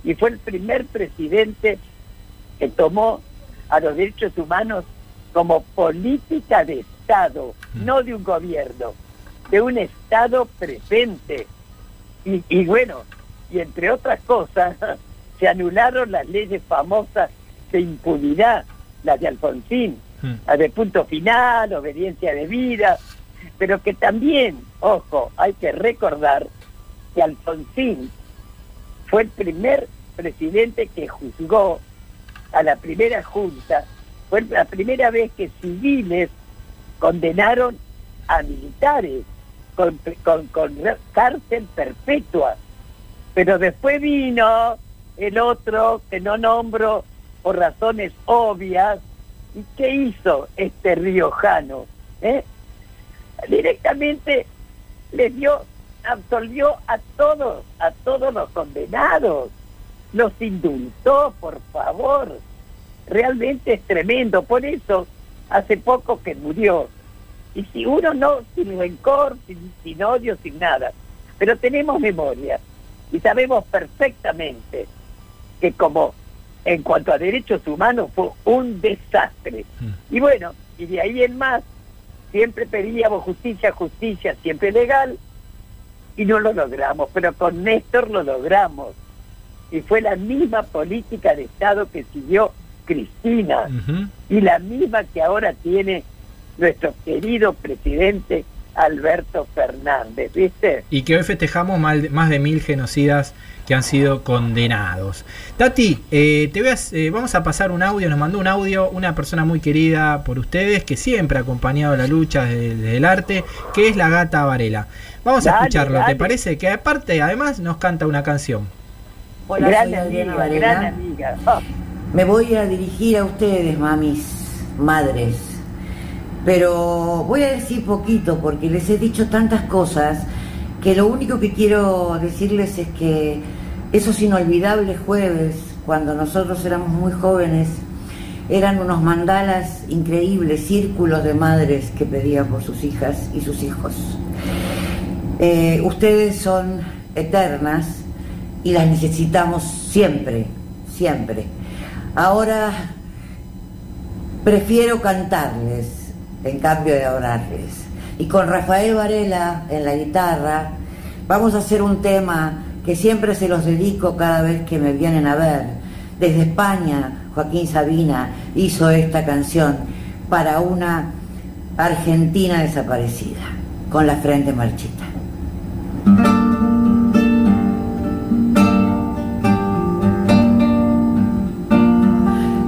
y fue el primer presidente que tomó a los derechos humanos como política de Estado, no de un gobierno, de un Estado presente. Y, y bueno, y entre otras cosas, se anularon las leyes famosas de impunidad, las de Alfonsín, la de punto final, obediencia de vida, pero que también, ojo, hay que recordar que Alfonsín fue el primer presidente que juzgó a la primera junta, fue la primera vez que civiles condenaron a militares con, con, con cárcel perpetua. Pero después vino el otro que no nombro por razones obvias. ¿Y qué hizo este riojano? ¿Eh? Directamente les dio, absolvió a todos, a todos los condenados. Los indultó, por favor. Realmente es tremendo. Por eso, hace poco que murió. Y si uno no, sin rencor, sin, sin odio, sin nada. Pero tenemos memoria y sabemos perfectamente que como en cuanto a derechos humanos fue un desastre. Y bueno, y de ahí en más, siempre pedíamos justicia, justicia, siempre legal, y no lo logramos, pero con Néstor lo logramos. Y fue la misma política de Estado que siguió Cristina, y la misma que ahora tiene nuestro querido presidente Alberto Fernández, ¿viste? Y que hoy festejamos mal- más de mil genocidas que han sido condenados. Tati, eh, te voy a- eh, vamos a pasar un audio, nos mandó un audio una persona muy querida por ustedes, que siempre ha acompañado la lucha desde, desde el arte, que es la gata Varela. Vamos a escucharlo, dale. ¿te parece? Que aparte, además, nos canta una canción. Hola, Gran soy Adriana amiga, Varela. gran amiga. Me voy a dirigir a ustedes, mamis, madres. Pero voy a decir poquito porque les he dicho tantas cosas que lo único que quiero decirles es que esos inolvidables jueves, cuando nosotros éramos muy jóvenes, eran unos mandalas increíbles, círculos de madres que pedían por sus hijas y sus hijos. Eh, ustedes son eternas y las necesitamos siempre, siempre. Ahora prefiero cantarles en cambio de orarles. Y con Rafael Varela en la guitarra vamos a hacer un tema que siempre se los dedico cada vez que me vienen a ver. Desde España, Joaquín Sabina hizo esta canción para una argentina desaparecida, con la frente marchita.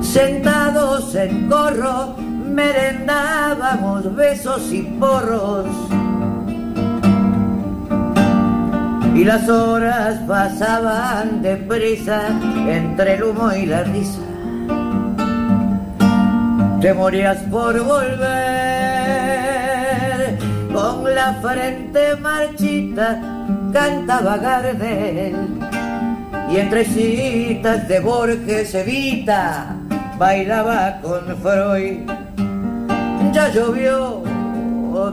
Sentados en corro, merendábamos besos y porros. Y las horas pasaban deprisa entre el humo y la risa. Te morías por volver con la frente marchita, cantaba Gardel. Y entre citas de Borges Evita bailaba con Freud. Ya llovió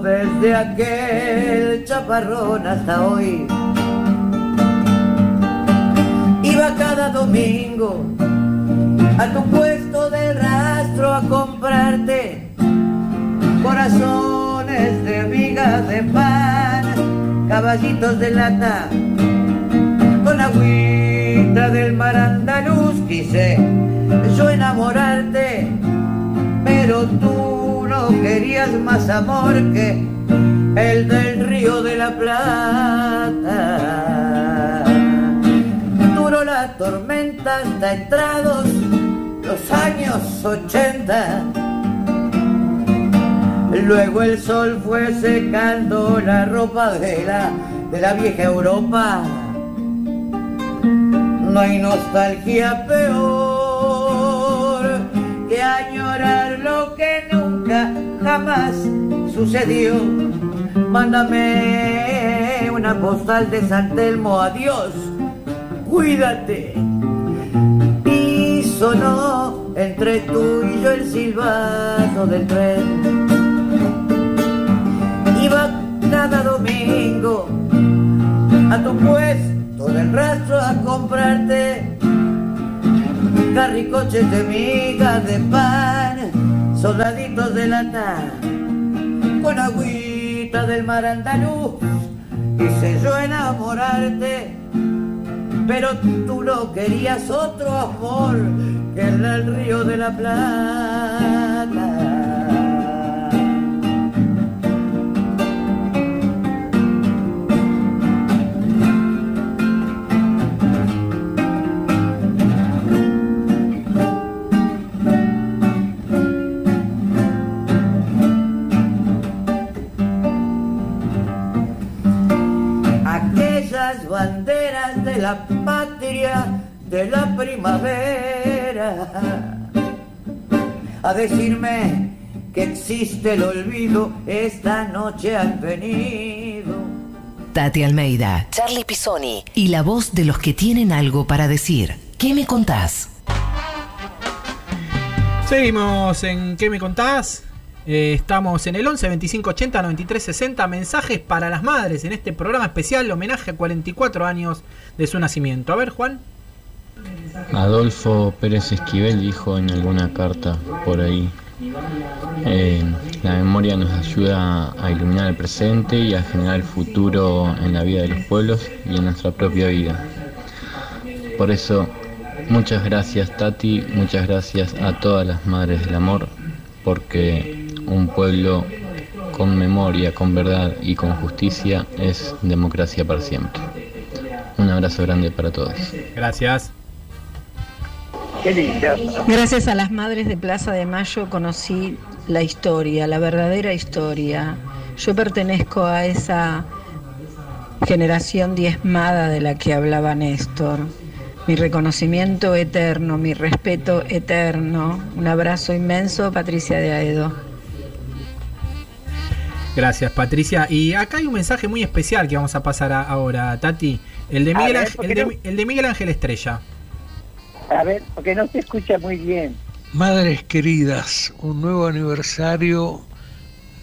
desde aquel chaparrón hasta hoy. Iba cada domingo a tu puesto de rastro a comprarte corazones de migas de pan, caballitos de lata, con agüita del mar andaluz quise yo enamorarte, pero tú querías más amor que el del río de la Plata. Duró la tormenta hasta entrados los años 80. Luego el sol fue secando la ropa de la, de la vieja Europa. No hay nostalgia peor añorar lo que nunca jamás sucedió. Mándame una postal de San Telmo, adiós, cuídate sonó entre tú y yo el silbato del tren. Iba cada domingo a tu puesto del rastro a comprarte carricoches de migas de pan, soldaditos de lata, con agüita del mar andaluz, quise yo enamorarte pero tú no querías otro amor que el del río de la Plata. De la patria de la primavera a decirme que existe el olvido esta noche han venido Tati Almeida, Charlie Pisoni y la voz de los que tienen algo para decir. ¿Qué me contás? Seguimos en ¿Qué me contás? Eh, estamos en el 11 25 80 93 60 mensajes para las madres en este programa especial homenaje a 44 años de su nacimiento. A ver, Juan. Adolfo Pérez Esquivel dijo en alguna carta por ahí, eh, la memoria nos ayuda a iluminar el presente y a generar el futuro en la vida de los pueblos y en nuestra propia vida. Por eso, muchas gracias Tati, muchas gracias a todas las madres del amor, porque un pueblo con memoria, con verdad y con justicia es democracia para siempre. Un abrazo grande para todos. Gracias. Gracias a las madres de Plaza de Mayo conocí la historia, la verdadera historia. Yo pertenezco a esa generación diezmada de la que hablaba Néstor. Mi reconocimiento eterno, mi respeto eterno. Un abrazo inmenso, Patricia de Aedo. Gracias, Patricia. Y acá hay un mensaje muy especial que vamos a pasar a- ahora, Tati. El de A Miguel, ver, Ángel, ¿por el qué de, no? Mi- el de Miguel Ángel Estrella. A ver, porque no se escucha muy bien. Madres queridas, un nuevo aniversario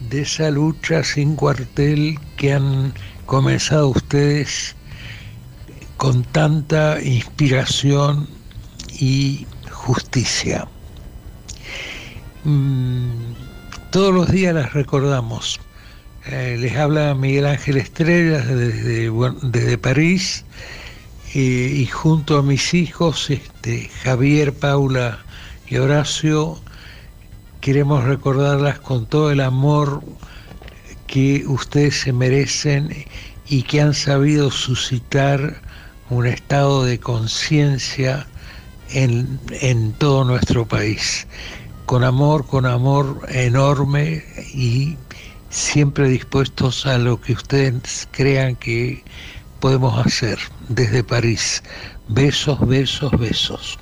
de esa lucha sin cuartel que han comenzado ustedes con tanta inspiración y justicia. Mm, todos los días las recordamos. Eh, les habla Miguel Ángel Estrellas desde, desde París y junto a mis hijos, este, Javier, Paula y Horacio, queremos recordarlas con todo el amor que ustedes se merecen y que han sabido suscitar un estado de conciencia en, en todo nuestro país. Con amor, con amor enorme y siempre dispuestos a lo que ustedes crean que podemos hacer desde París. Besos, besos, besos.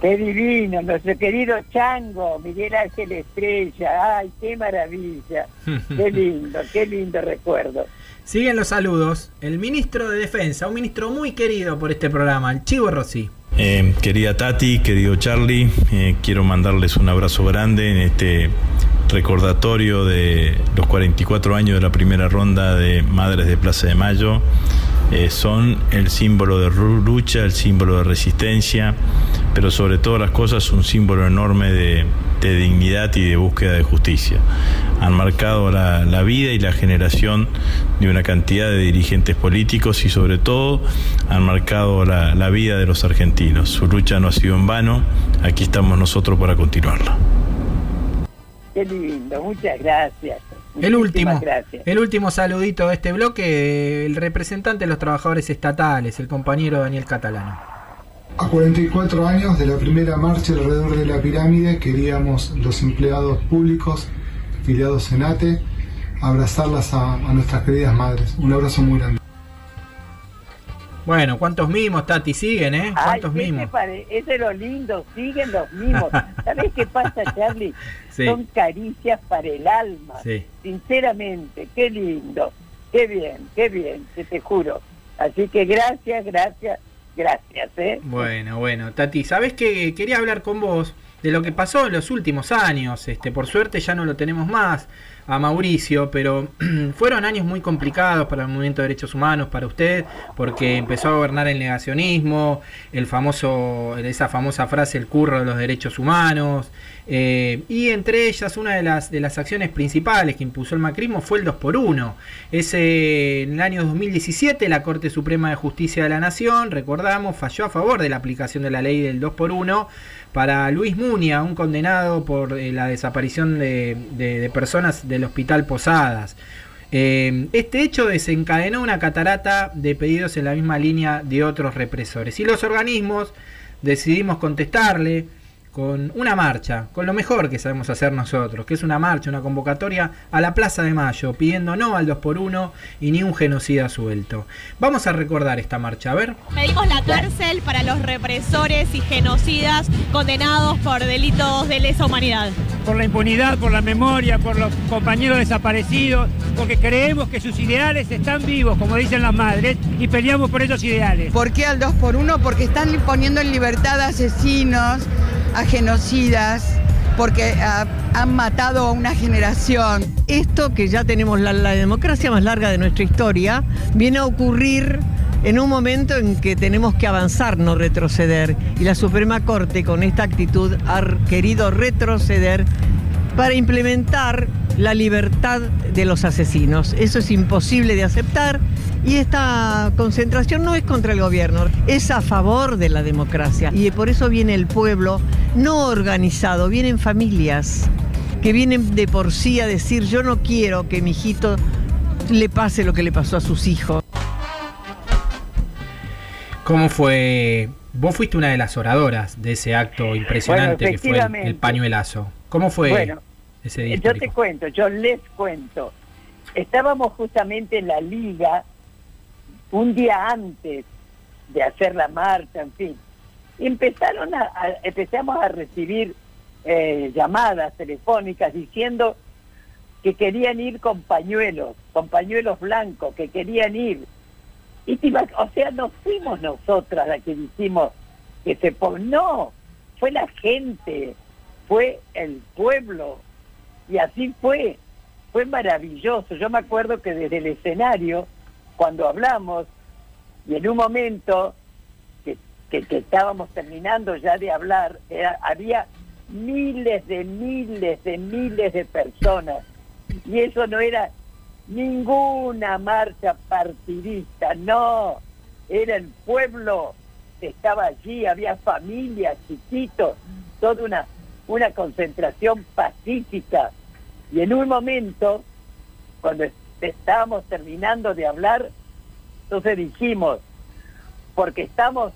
Qué divino, nuestro querido Chango, Miguel Ángel Estrella. Ay, qué maravilla. Qué lindo, qué lindo recuerdo. Siguen los saludos. El ministro de Defensa, un ministro muy querido por este programa, el Chivo Rossi. Eh, querida Tati, querido Charlie, eh, quiero mandarles un abrazo grande en este recordatorio de los 44 años de la primera ronda de Madres de Plaza de Mayo. Eh, son el símbolo de lucha, el símbolo de resistencia, pero sobre todas las cosas un símbolo enorme de, dignidad y de búsqueda de justicia. Han marcado la, vida y la generación de una cantidad de dirigentes políticos y sobre todo han marcado la vida de los argentinos. Su lucha no ha sido en vano, aquí estamos nosotros para continuarla. Qué lindo, muchas gracias. El último, Gracias. el último saludito de este bloque, el representante de los trabajadores estatales, el compañero Daniel Catalano. A 44 años de la primera marcha alrededor de la pirámide, queríamos los empleados públicos, afiliados en ATE, abrazarlas a, a nuestras queridas madres. Un abrazo muy grande. Bueno, ¿cuántos mimos, Tati? Siguen, ¿eh? Ay, ¿Cuántos ¿qué te mimos? Eso es lo lindo, siguen los mimos. ¿Sabes qué pasa, Charlie? Sí. Son caricias para el alma. Sí. Sinceramente, qué lindo. Qué bien, qué bien, te, te juro. Así que gracias, gracias, gracias, ¿eh? Bueno, bueno, Tati, ¿sabes que quería hablar con vos de lo que pasó en los últimos años? Este, por suerte ya no lo tenemos más a Mauricio, pero fueron años muy complicados para el movimiento de derechos humanos, para usted, porque empezó a gobernar el negacionismo, el famoso, esa famosa frase, el curro de los derechos humanos, eh, y entre ellas una de las, acciones principales que impulsó el macrismo fue el 2 por 1 Ese, en el año 2017 la Corte Suprema de Justicia de la Nación, recordamos, falló a favor de la aplicación de la ley del 2 por 1 para Luis Munia, un condenado por eh, la desaparición de, de- de personas del Hospital Posadas. Eh, este hecho desencadenó una catarata de pedidos en la misma línea de otros represores. Y los organismos decidimos contestarle con una marcha, con lo mejor que sabemos hacer nosotros, que es una marcha, una convocatoria a la Plaza de Mayo, pidiendo no al 2 por 1 y ni un genocida suelto. Vamos a recordar esta marcha, a ver. Pedimos la cárcel para los represores y genocidas condenados por delitos de lesa humanidad. por la impunidad, por la memoria, por los compañeros desaparecidos, porque creemos que sus ideales están vivos, como dicen las madres, y peleamos por esos ideales. ¿Por qué al 2 por 1 Porque están poniendo en libertad a asesinos, a genocidas, porque ah, han matado a una generación. Esto que ya tenemos la, la democracia más larga de nuestra historia, viene a ocurrir en un momento en que tenemos que avanzar, no retroceder. Y la Suprema Corte con esta actitud ha querido retroceder para implementar la libertad de los asesinos. Eso es imposible de aceptar y esta concentración no es contra el gobierno, es a favor de la democracia. Y por eso viene el pueblo no organizado, vienen familias que vienen de por sí a decir yo no quiero que mi hijito le pase lo que le pasó a sus hijos. ¿Cómo fue? Vos fuiste una de las oradoras de ese acto impresionante que fue el- el, pañuelazo. ¿Cómo fue Bueno, ese día? Yo te cuento, yo les cuento. Estábamos justamente en la liga un día antes de hacer la marcha, en fin. Empezaron a, a- empezamos a recibir eh, llamadas telefónicas diciendo que querían ir con pañuelos, con pañuelos blancos, que querían ir. Y o sea, no fuimos nosotras las que dijimos que se pon... No, fue la gente, fue el pueblo. Y así fue, fue maravilloso. Yo me acuerdo que desde el escenario, cuando hablamos, y en un momento que, que, estábamos terminando ya de hablar, había miles de miles de miles de personas. Y eso no era ninguna marcha partidista, no, era el pueblo que estaba allí, había familias, chiquitos, toda una, una concentración pacífica. Y en un momento, cuando estábamos terminando de hablar, entonces dijimos, porque estamos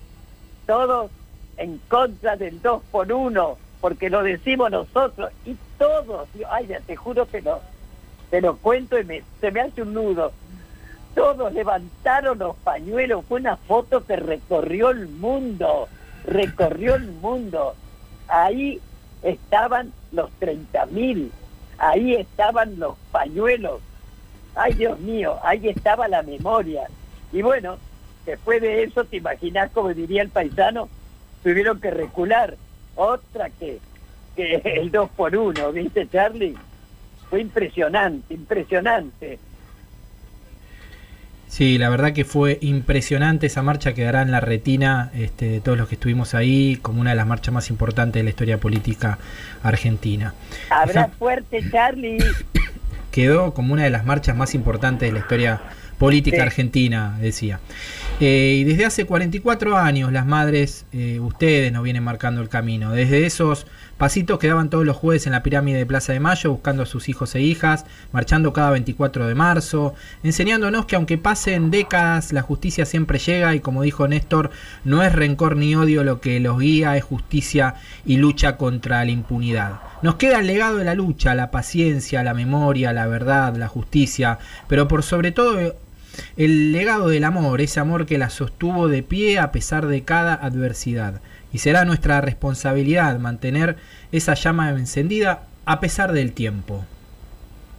todos en contra del 2 por 1, porque lo decimos nosotros, y todos, ay, ya te juro que no, te lo cuento y me, se me hace un nudo. Todos levantaron los pañuelos, fue una foto que recorrió el mundo, recorrió el mundo. Ahí estaban los 30.000, ahí estaban los pañuelos. Ay, Dios mío, ahí estaba la memoria. Y bueno, después de eso, te imaginas como diría el paisano, tuvieron que recular. Otra que, que el 2 por 1 ¿viste, Charlie? fue impresionante, impresionante. Sí, la verdad que fue impresionante esa marcha quedará en la retina este, de todos los que estuvimos ahí como una de las marchas más importantes de la historia política argentina. Habrá fuerte, Charlie. Quedó como una de las marchas más importantes de la historia política argentina, decía. Eh, y desde hace 44 años las madres, eh, ustedes nos vienen marcando el camino. Desde esos pasitos que daban todos los jueves en la pirámide de Plaza de Mayo, buscando a sus hijos e hijas, marchando cada 24 de marzo, enseñándonos que aunque pasen décadas, la justicia siempre llega y como dijo Néstor, no es rencor ni odio lo que los guía, es justicia y lucha contra la impunidad. Nos queda el legado de la lucha, la paciencia, la memoria, la verdad, la justicia, pero por sobre todo el legado del amor, ese amor que la sostuvo de pie a pesar de cada adversidad. Y será nuestra responsabilidad mantener esa llama encendida a pesar del tiempo.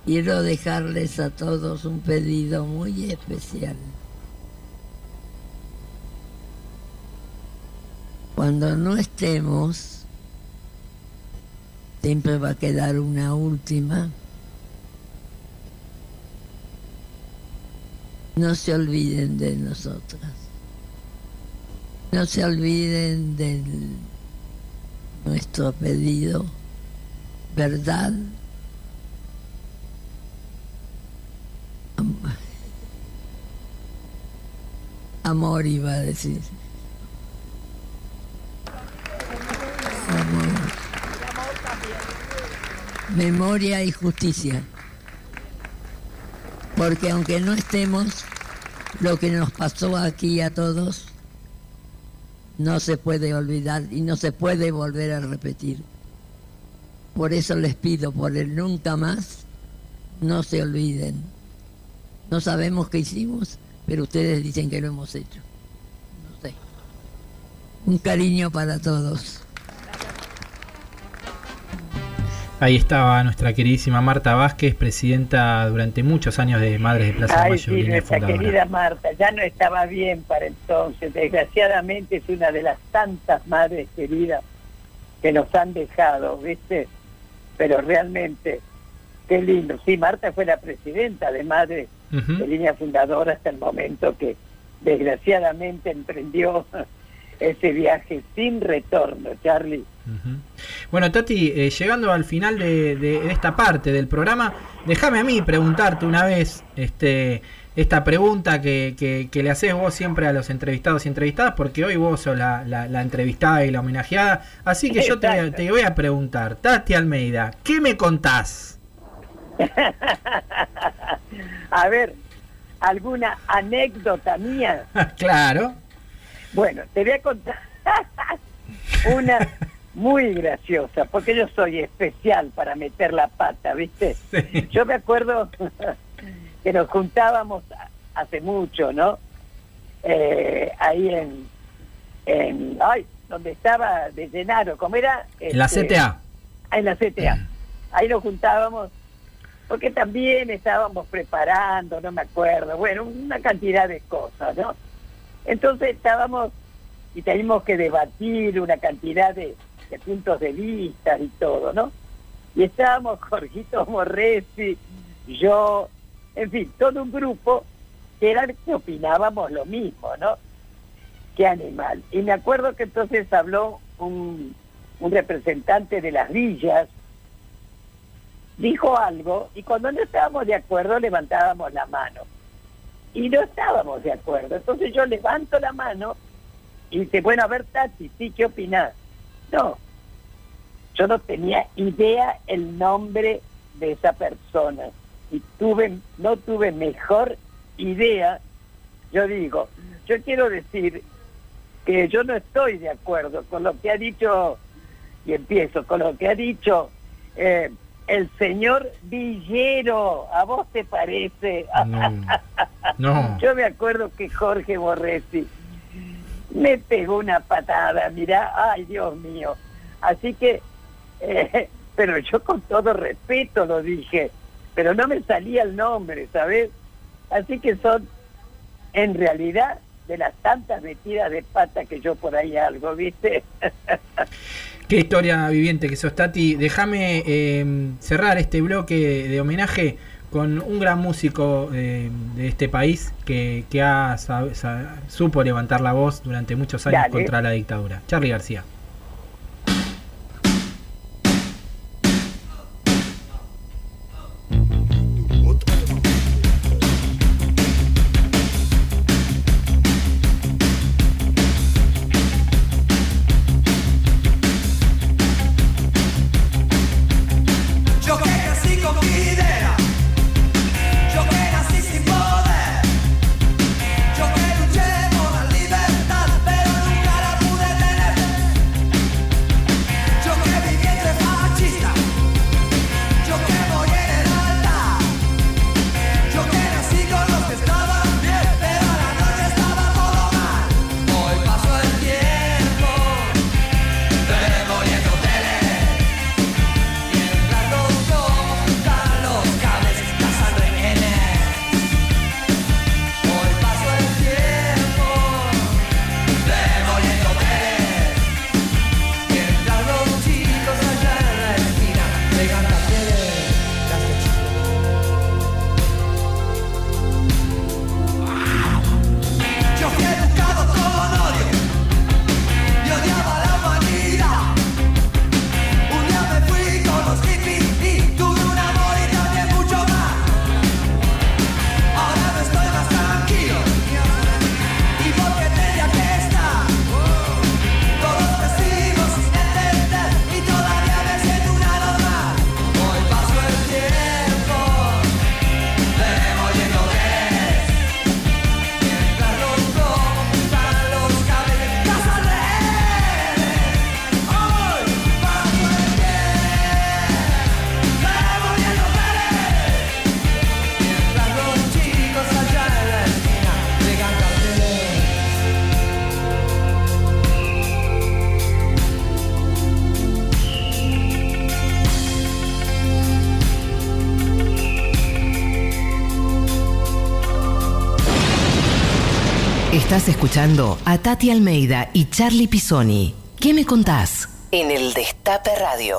Quiero dejarles a todos un pedido muy especial. Cuando no estemos, siempre va a quedar una última no se olviden de nosotras. No se olviden de nuestro pedido, verdad. Amor iba a decir. Amor. Memoria y justicia. Porque aunque no estemos, lo que nos pasó aquí a todos no se puede olvidar y no se puede volver a repetir. Por eso les pido, por el nunca más, no se olviden. No sabemos qué hicimos, pero ustedes dicen que lo hemos hecho. No sé. Un cariño para todos. Ahí estaba nuestra queridísima Marta Vázquez, presidenta durante muchos años de Madres de Plaza Ay, Mayo. Sí, nuestra querida Marta, ya no estaba bien para entonces. Desgraciadamente es una de las tantas madres queridas que nos han dejado, ¿viste? Pero realmente, qué lindo. Sí, Marta fue la presidenta de Madres de Línea Fundadora hasta el momento que desgraciadamente emprendió ese viaje sin retorno, Charlie. Bueno, Tati, eh, llegando al final de, esta parte del programa, déjame a mí preguntarte una vez este, esta pregunta que, le haces vos siempre a los entrevistados y entrevistadas, porque hoy vos sos la, la, entrevistada y la homenajeada. Así que yo te, te, voy a preguntar, Tati Almeida, ¿qué me contás? a ver, ¿alguna anécdota mía? claro. Bueno, te voy a contar una muy graciosa, porque yo soy especial para meter la pata, ¿viste? Yo me acuerdo que nos juntábamos hace mucho, ¿no? Eh, ahí en, en, ay, donde estaba de Llenaro, ¿cómo era? en la este, CTA. En la CTA. Ahí nos juntábamos porque también estábamos preparando, no me acuerdo, bueno, una cantidad de cosas, ¿no? Entonces estábamos y teníamos que debatir una cantidad de, de puntos de vista y todo, ¿no? Y estábamos Jorgito Morresi, yo, en fin, todo un grupo que era que opinábamos lo mismo, ¿no? Qué animal. Y me acuerdo que entonces habló un, un representante de las villas, dijo algo y cuando no estábamos de acuerdo levantábamos la mano. Y no estábamos de acuerdo. Entonces yo levanto la mano y dice, bueno, a ver, Tati, ¿sí qué opinás? No, yo no tenía idea el nombre de esa persona y tuve, no tuve mejor idea. Yo digo, yo quiero decir que yo no estoy de acuerdo con lo que ha dicho, y empiezo, con lo que ha dicho eh, el señor Villero. ¿A vos te parece? No. Yo me acuerdo que Jorge Borresi me pegó una patada, mirá, ay Dios mío. Así que, eh, pero yo con todo respeto lo dije, pero no me salía el nombre, ¿sabes? Así que son, en realidad, de las tantas metidas de pata que yo por ahí algo, ¿viste? Qué historia viviente que sos, Tati. Déjame eh, cerrar este bloque de homenaje con un gran músico eh, de este país que, que ha, supo levantar la voz durante muchos años Dale. contra la dictadura. Charlie García. Escuchando a Tati Almeida y Charlie Pisoni. ¿Qué me contás? En el Destape Radio.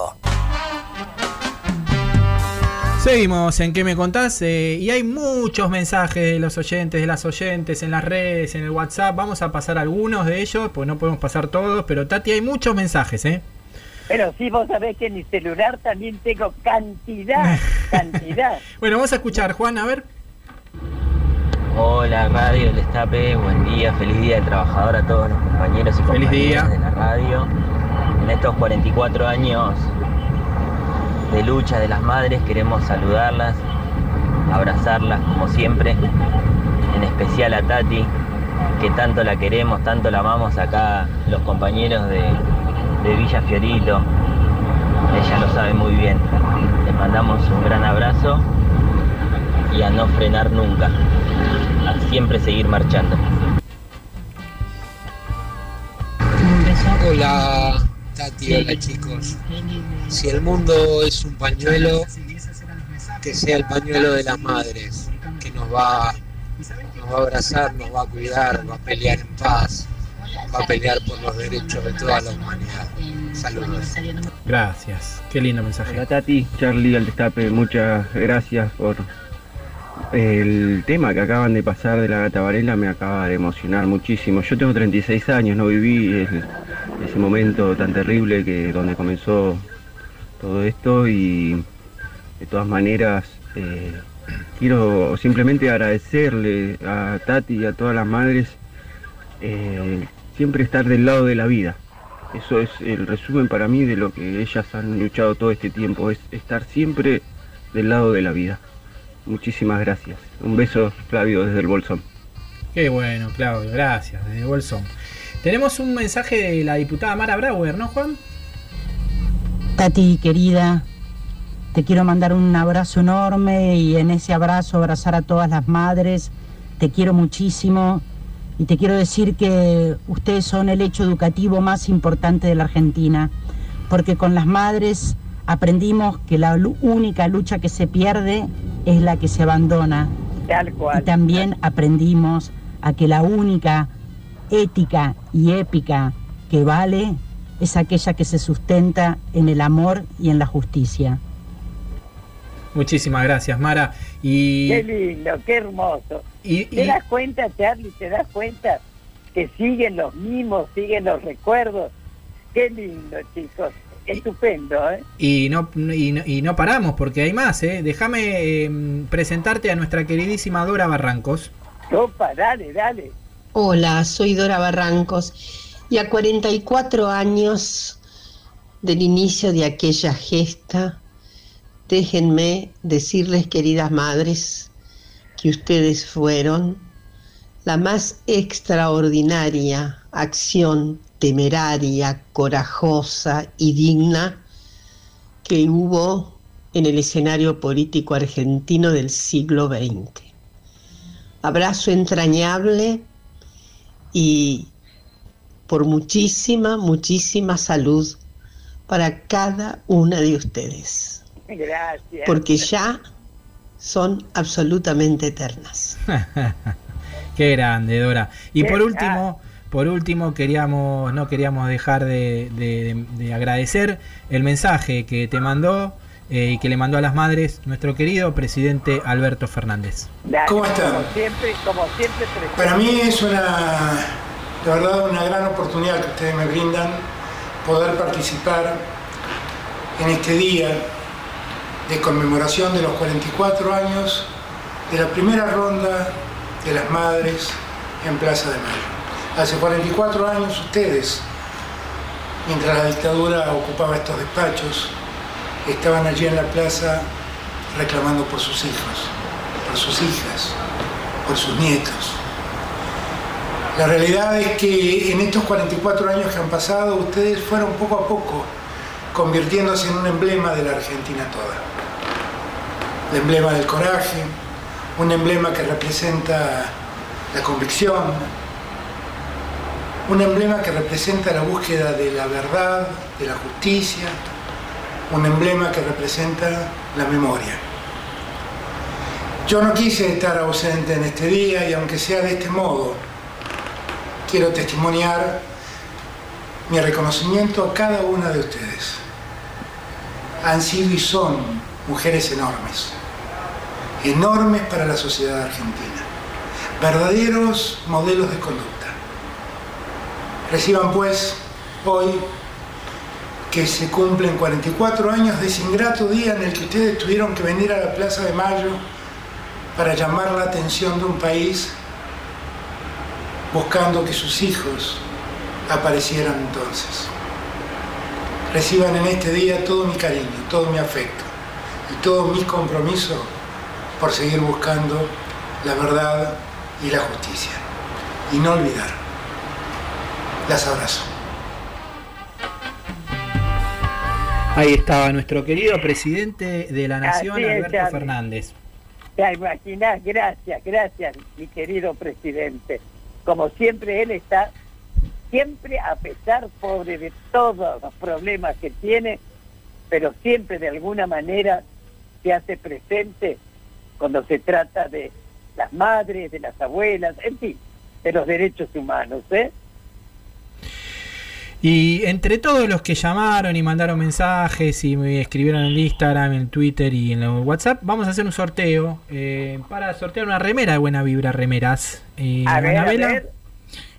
Seguimos en ¿Qué me contás? Eh, y hay muchos mensajes de los oyentes, de las oyentes, en las redes, en el WhatsApp. Vamos a pasar algunos de ellos, pues no podemos pasar todos, pero Tati, hay muchos mensajes, ¿eh? Pero sí, vos sabés que en mi celular también tengo cantidad, cantidad. Bueno, vamos a escuchar, Juan, a ver. Hola Radio El Destape, buen día, feliz día del trabajador a todos los compañeros y compañeras día. de la radio. En estos 44 años de lucha de las madres queremos saludarlas, abrazarlas como siempre, en especial a Tati, que tanto la queremos, tanto la amamos acá los compañeros de, de Villa Fiorito. Ella lo sabe muy bien. Les mandamos un gran abrazo y a no frenar nunca, a siempre seguir marchando. Hola Tati, hola chicos. Si el mundo es un pañuelo, que sea el pañuelo de las madres, que nos va, nos va a abrazar, nos va a cuidar, va a pelear en paz, va a pelear por los derechos de toda la humanidad. Saludos. Gracias. Qué lindo mensaje. Hola Tati, Charlie al destape, muchas gracias por el tema que acaban de pasar de la gata me acaba de emocionar muchísimo. Yo tengo 36 años, no viví ese momento tan terrible que donde comenzó todo esto y de todas maneras eh, quiero simplemente agradecerle a Tati y a todas las madres eh, siempre estar del lado de la vida. Eso es el resumen para mí de lo que ellas han luchado todo este tiempo, es estar siempre del lado de la vida. Muchísimas gracias. Un beso, Flavio, desde el Bolsón. Qué bueno, Claudio, gracias, desde Bolsón. Tenemos un mensaje de la diputada Mara Brauer, ¿no, Juan? Tati, querida, te quiero mandar un abrazo enorme y en ese abrazo abrazar a todas las madres. Te quiero muchísimo y te quiero decir que ustedes son el hecho educativo más importante de la Argentina, porque con las madres aprendimos que la única lucha que se pierde es la que se abandona. Tal cual. Y también aprendimos a que la única ética y épica que vale es aquella que se sustenta en el amor y en la justicia. Muchísimas gracias, Mara. Y Qué lindo, qué hermoso. Y- ¿Te das cuenta, Charlie? ¿Te das cuenta que siguen los mimos, siguen los recuerdos? Qué lindo, chicos. Estupendo, ¿eh? Y no, y no, y no paramos porque hay más, ¿eh? Déjame eh, presentarte a nuestra queridísima Dora Barrancos. Opa, dale, dale. Hola, soy Dora Barrancos y a 44 años del inicio de aquella gesta, déjenme decirles, queridas madres, que ustedes fueron la más extraordinaria acción temeraria, corajosa y digna que hubo en el escenario político argentino del siglo XX. Abrazo entrañable y por muchísima, muchísima salud para cada una de ustedes, Gracias. porque ya son absolutamente eternas. Qué grande, Dora. Y Qué por último, por último queríamos, no queríamos dejar de, de- de agradecer el mensaje que te mandó eh, y que le mandó a las madres nuestro querido presidente Alberto Fernández. ¿Cómo están? Como siempre, como siempre. Para mí es una, de verdad, una gran oportunidad que ustedes me brindan poder participar en este día de conmemoración de los 44 años de la primera ronda de las madres en Plaza de Mayo. Hace 44 años ustedes, mientras la dictadura ocupaba estos despachos, estaban allí en la plaza reclamando por sus hijos, por sus hijas, por sus nietos. La realidad es que en estos 44 años que han pasado, ustedes fueron poco a poco convirtiéndose en un emblema de la Argentina toda. El emblema del coraje, un emblema que representa la convicción, un emblema que representa la búsqueda de la verdad, de la justicia, un emblema que representa la memoria. Yo no quise estar ausente en este día y aunque sea de este modo, quiero testimoniar mi reconocimiento a cada una de ustedes. Han sido y son mujeres enormes, enormes para la sociedad argentina, verdaderos modelos de conducta. Reciban pues hoy que se cumplen 44 años de ese ingrato día en el que ustedes tuvieron que venir a la Plaza de Mayo para llamar la atención de un país buscando que sus hijos aparecieran entonces. Reciban en este día todo mi cariño, todo mi afecto y todo mi compromiso por seguir buscando la verdad y la justicia. Y no olvidar. Las abrazo. Ahí estaba nuestro querido presidente de la Nación, es, Alberto Charlie. Fernández. Te imaginas, gracias, gracias, mi querido presidente. Como siempre, él está, siempre a pesar, pobre, de todos los problemas que tiene, pero siempre de alguna manera se hace presente cuando se trata de las madres, de las abuelas, en fin, de los derechos humanos. ¿eh? Y entre todos los que llamaron y mandaron mensajes y me escribieron en el Instagram, en Twitter y en el WhatsApp, vamos a hacer un sorteo eh, para sortear una remera de Buena Vibra Remeras. Eh, A ver, a Anabela. ver.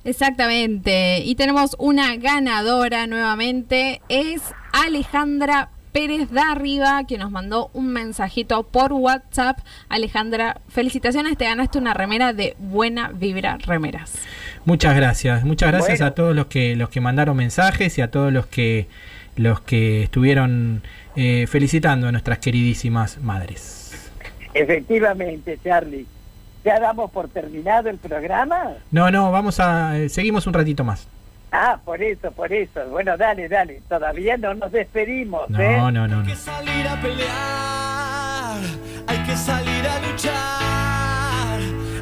Exactamente. Y tenemos una ganadora nuevamente. Es Alejandra Pérez da Arriba, que nos mandó un mensajito por WhatsApp. Alejandra, felicitaciones, te ganaste una remera de Buena Vibra Remeras. Muchas gracias, muchas gracias Bueno. a todos los que los que mandaron mensajes y a todos los que los que estuvieron eh, felicitando a nuestras queridísimas madres. Efectivamente, Charlie. ¿Ya damos por terminado el programa? No, no, vamos a eh, seguimos un ratito más. Ah, por eso, por eso. Bueno, dale, dale. Todavía no nos despedimos, No, ¿eh? no, no, no. que salir a pelear, hay que salir a luchar,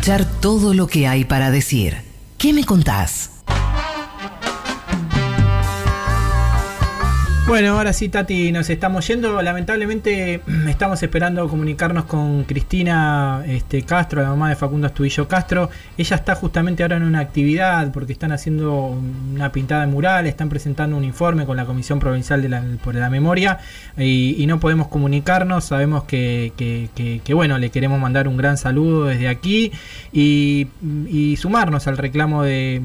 Escuchar todo lo que hay para decir. ¿Qué me contás? Bueno, ahora sí, Tati, nos estamos yendo. Lamentablemente estamos esperando comunicarnos con Cristina este, Castro, la mamá de Facundo Astudillo Castro. Ella está justamente ahora en una actividad porque están haciendo una pintada de mural, están presentando un informe con la Comisión Provincial de la, por la Memoria y, no podemos comunicarnos. Sabemos que, que- que- que, bueno, le queremos mandar un gran saludo desde aquí y, y sumarnos al reclamo de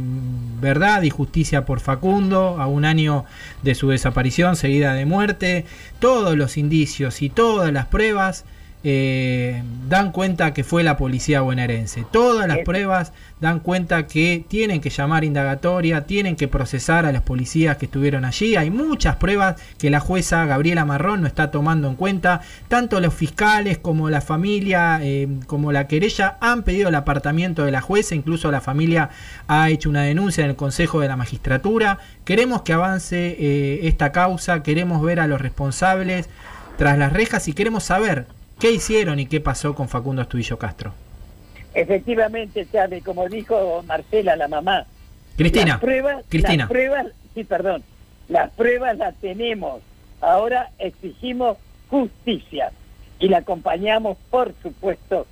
verdad y justicia por Facundo a un año de su desaparición seguida de muerte. Todos los indicios y todas las pruebas eh, dan cuenta que fue la policía bonaerense. Todas las Es- pruebas dan cuenta que tienen que llamar indagatoria, tienen que procesar a los policías que estuvieron allí. Hay muchas pruebas que la jueza Gabriela Marrón no está tomando en cuenta. Tanto los fiscales como la familia, eh, como la querella han pedido el apartamiento de la jueza, incluso la familia ha hecho una denuncia en el Consejo de la Magistratura. Queremos que avance eh, esta causa, queremos ver a los responsables tras las rejas y queremos saber qué hicieron y qué pasó con Facundo Astudillo Castro. Efectivamente, Charlie, como dijo Marcela, la mamá. Cristina, Las pruebas, Cristina. Las pruebas, sí, perdón. Las pruebas las tenemos. Ahora exigimos justicia y la acompañamos, por supuesto,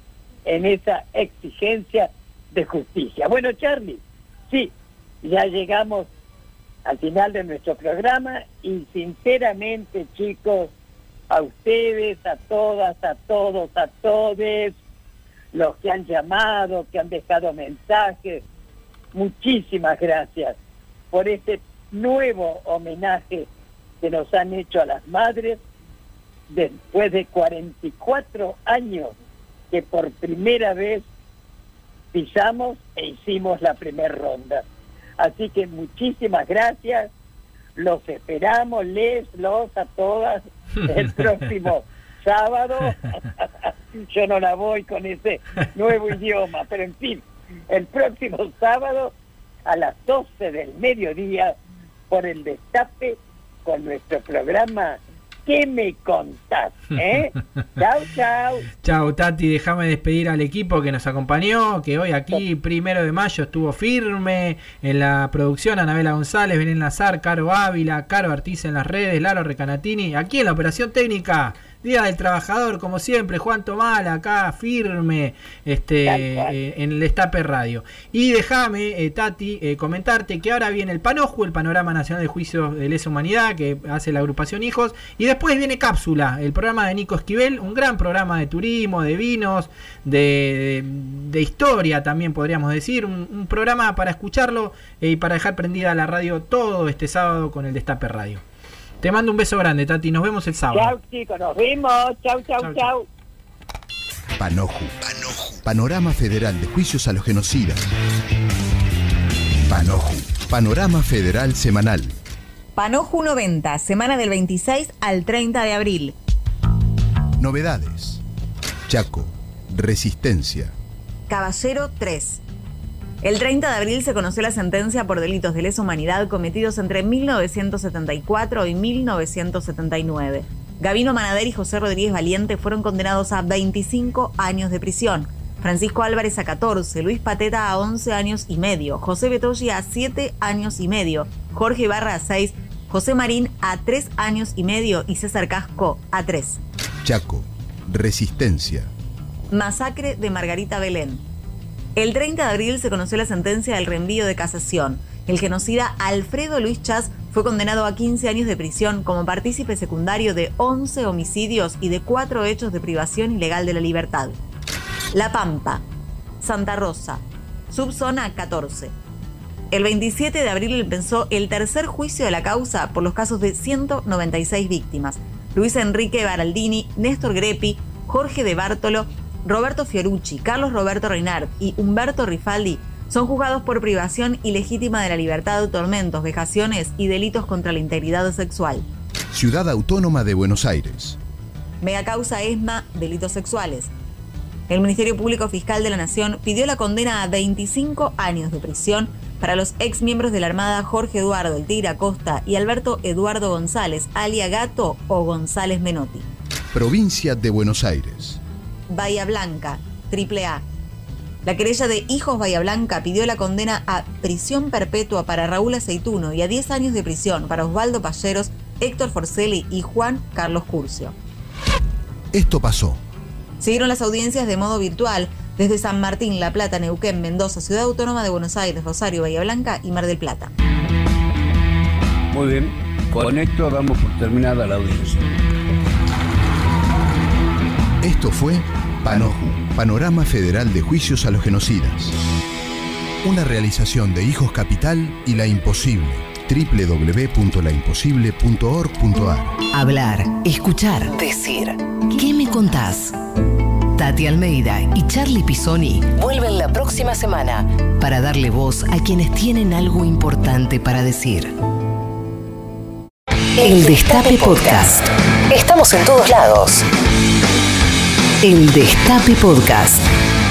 en esa exigencia de justicia. Bueno, Charlie, sí, ya llegamos al final de nuestro programa y sinceramente, chicos, a ustedes, a todas, a todos, a todes, los que han llamado, que han dejado mensajes, muchísimas gracias por este nuevo homenaje que nos han hecho a las madres después de 44 años que por primera vez pisamos e hicimos la primera ronda. Así que muchísimas gracias, los esperamos, les, los, a todas, el próximo sábado. Yo no la voy con ese nuevo idioma, pero en fin, el próximo sábado a las 12 del mediodía por el destape con nuestro programa ¿Qué me contás? ¿Eh? chau, chau. Chao Tati, déjame despedir al equipo que nos acompañó, que hoy aquí, primero de mayo, estuvo firme en la producción, Anabela González, Belén Lazar, Caro Ávila, Caro Artiz en las redes, Laro Recanatini, aquí en la operación técnica, Día del Trabajador, como siempre, Juan Tomal acá firme este, eh, en el Destape Radio. Y déjame, eh, Tati, eh, comentarte que ahora viene el Panoju, el Panorama Nacional de Juicios de Lesa Humanidad, que hace la agrupación Hijos, y después viene Cápsula, el programa de Nico Esquivel, un gran programa de turismo, de vinos, de, de- de historia también podríamos decir, un, un programa para escucharlo eh, y para dejar prendida la radio todo este sábado con el Destape Radio. Te mando un beso grande, Tati, nos vemos el sábado. Chau, chicos, nos vemos. Chau, chau, chau. Panoju. Panorama Federal de Juicios a los Genocidas. Panoju. Panorama Federal Semanal. Panoju 90, semana del 26 al 30 de abril. Novedades. Chaco. Resistencia. Caballero 3. El 30 de abril se conoció la sentencia por delitos de lesa humanidad cometidos entre 1974 y 1979. Gavino Manader y José Rodríguez Valiente fueron condenados a 25 años de prisión. Francisco Álvarez a 14, Luis Pateta a 11 años y medio, José Betoyi a 7 años y medio, Jorge Ibarra a 6, José Marín a 3 años y medio y César Casco a 3. Chaco. Resistencia. Masacre de Margarita Belén. El 30 de abril se conoció la sentencia del reenvío de casación. El genocida Alfredo Luis Chas fue condenado a 15 años de prisión como partícipe secundario de 11 homicidios y de 4 hechos de privación ilegal de la libertad. La Pampa, Santa Rosa, subzona 14. El 27 de abril empezó el tercer juicio de la causa por los casos de 196 víctimas. Luis Enrique Baraldini, Néstor Grepi, Jorge de Bartolo, Roberto Fiorucci, Carlos Roberto Reinard y Humberto Rifaldi son juzgados por privación ilegítima de la libertad, tormentos, vejaciones y delitos contra la integridad sexual. Ciudad Autónoma de Buenos Aires. Mega causa ESMA, delitos sexuales. El Ministerio Público Fiscal de la Nación pidió la condena a 25 años de prisión para los ex miembros de la Armada Jorge Eduardo El Tigre Acosta y Alberto Eduardo González, alia Gato o González Menotti. Provincia de Buenos Aires. Bahía Blanca, triple A. La querella de Hijos Bahía Blanca pidió la condena a prisión perpetua para Raúl Aceituno y a 10 años de prisión para Osvaldo Palleros, Héctor Forcelli y Juan Carlos Curcio. Esto pasó. Siguieron las audiencias de modo virtual desde San Martín, La Plata, Neuquén, Mendoza, Ciudad Autónoma de Buenos Aires, Rosario, Bahía Blanca y Mar del Plata. Muy bien, con esto damos por terminada la audiencia. Esto fue Panoju, Panorama Federal de Juicios a los Genocidas. Una realización de Hijos Capital y La Imposible, www.laimposible.org.ar. Hablar, escuchar, decir. ¿Qué me contás? Tati Almeida y Charlie Pisoni vuelven la próxima semana para darle voz a quienes tienen algo importante para decir. El Destape Podcast. Estamos en todos lados. El Destape Podcast.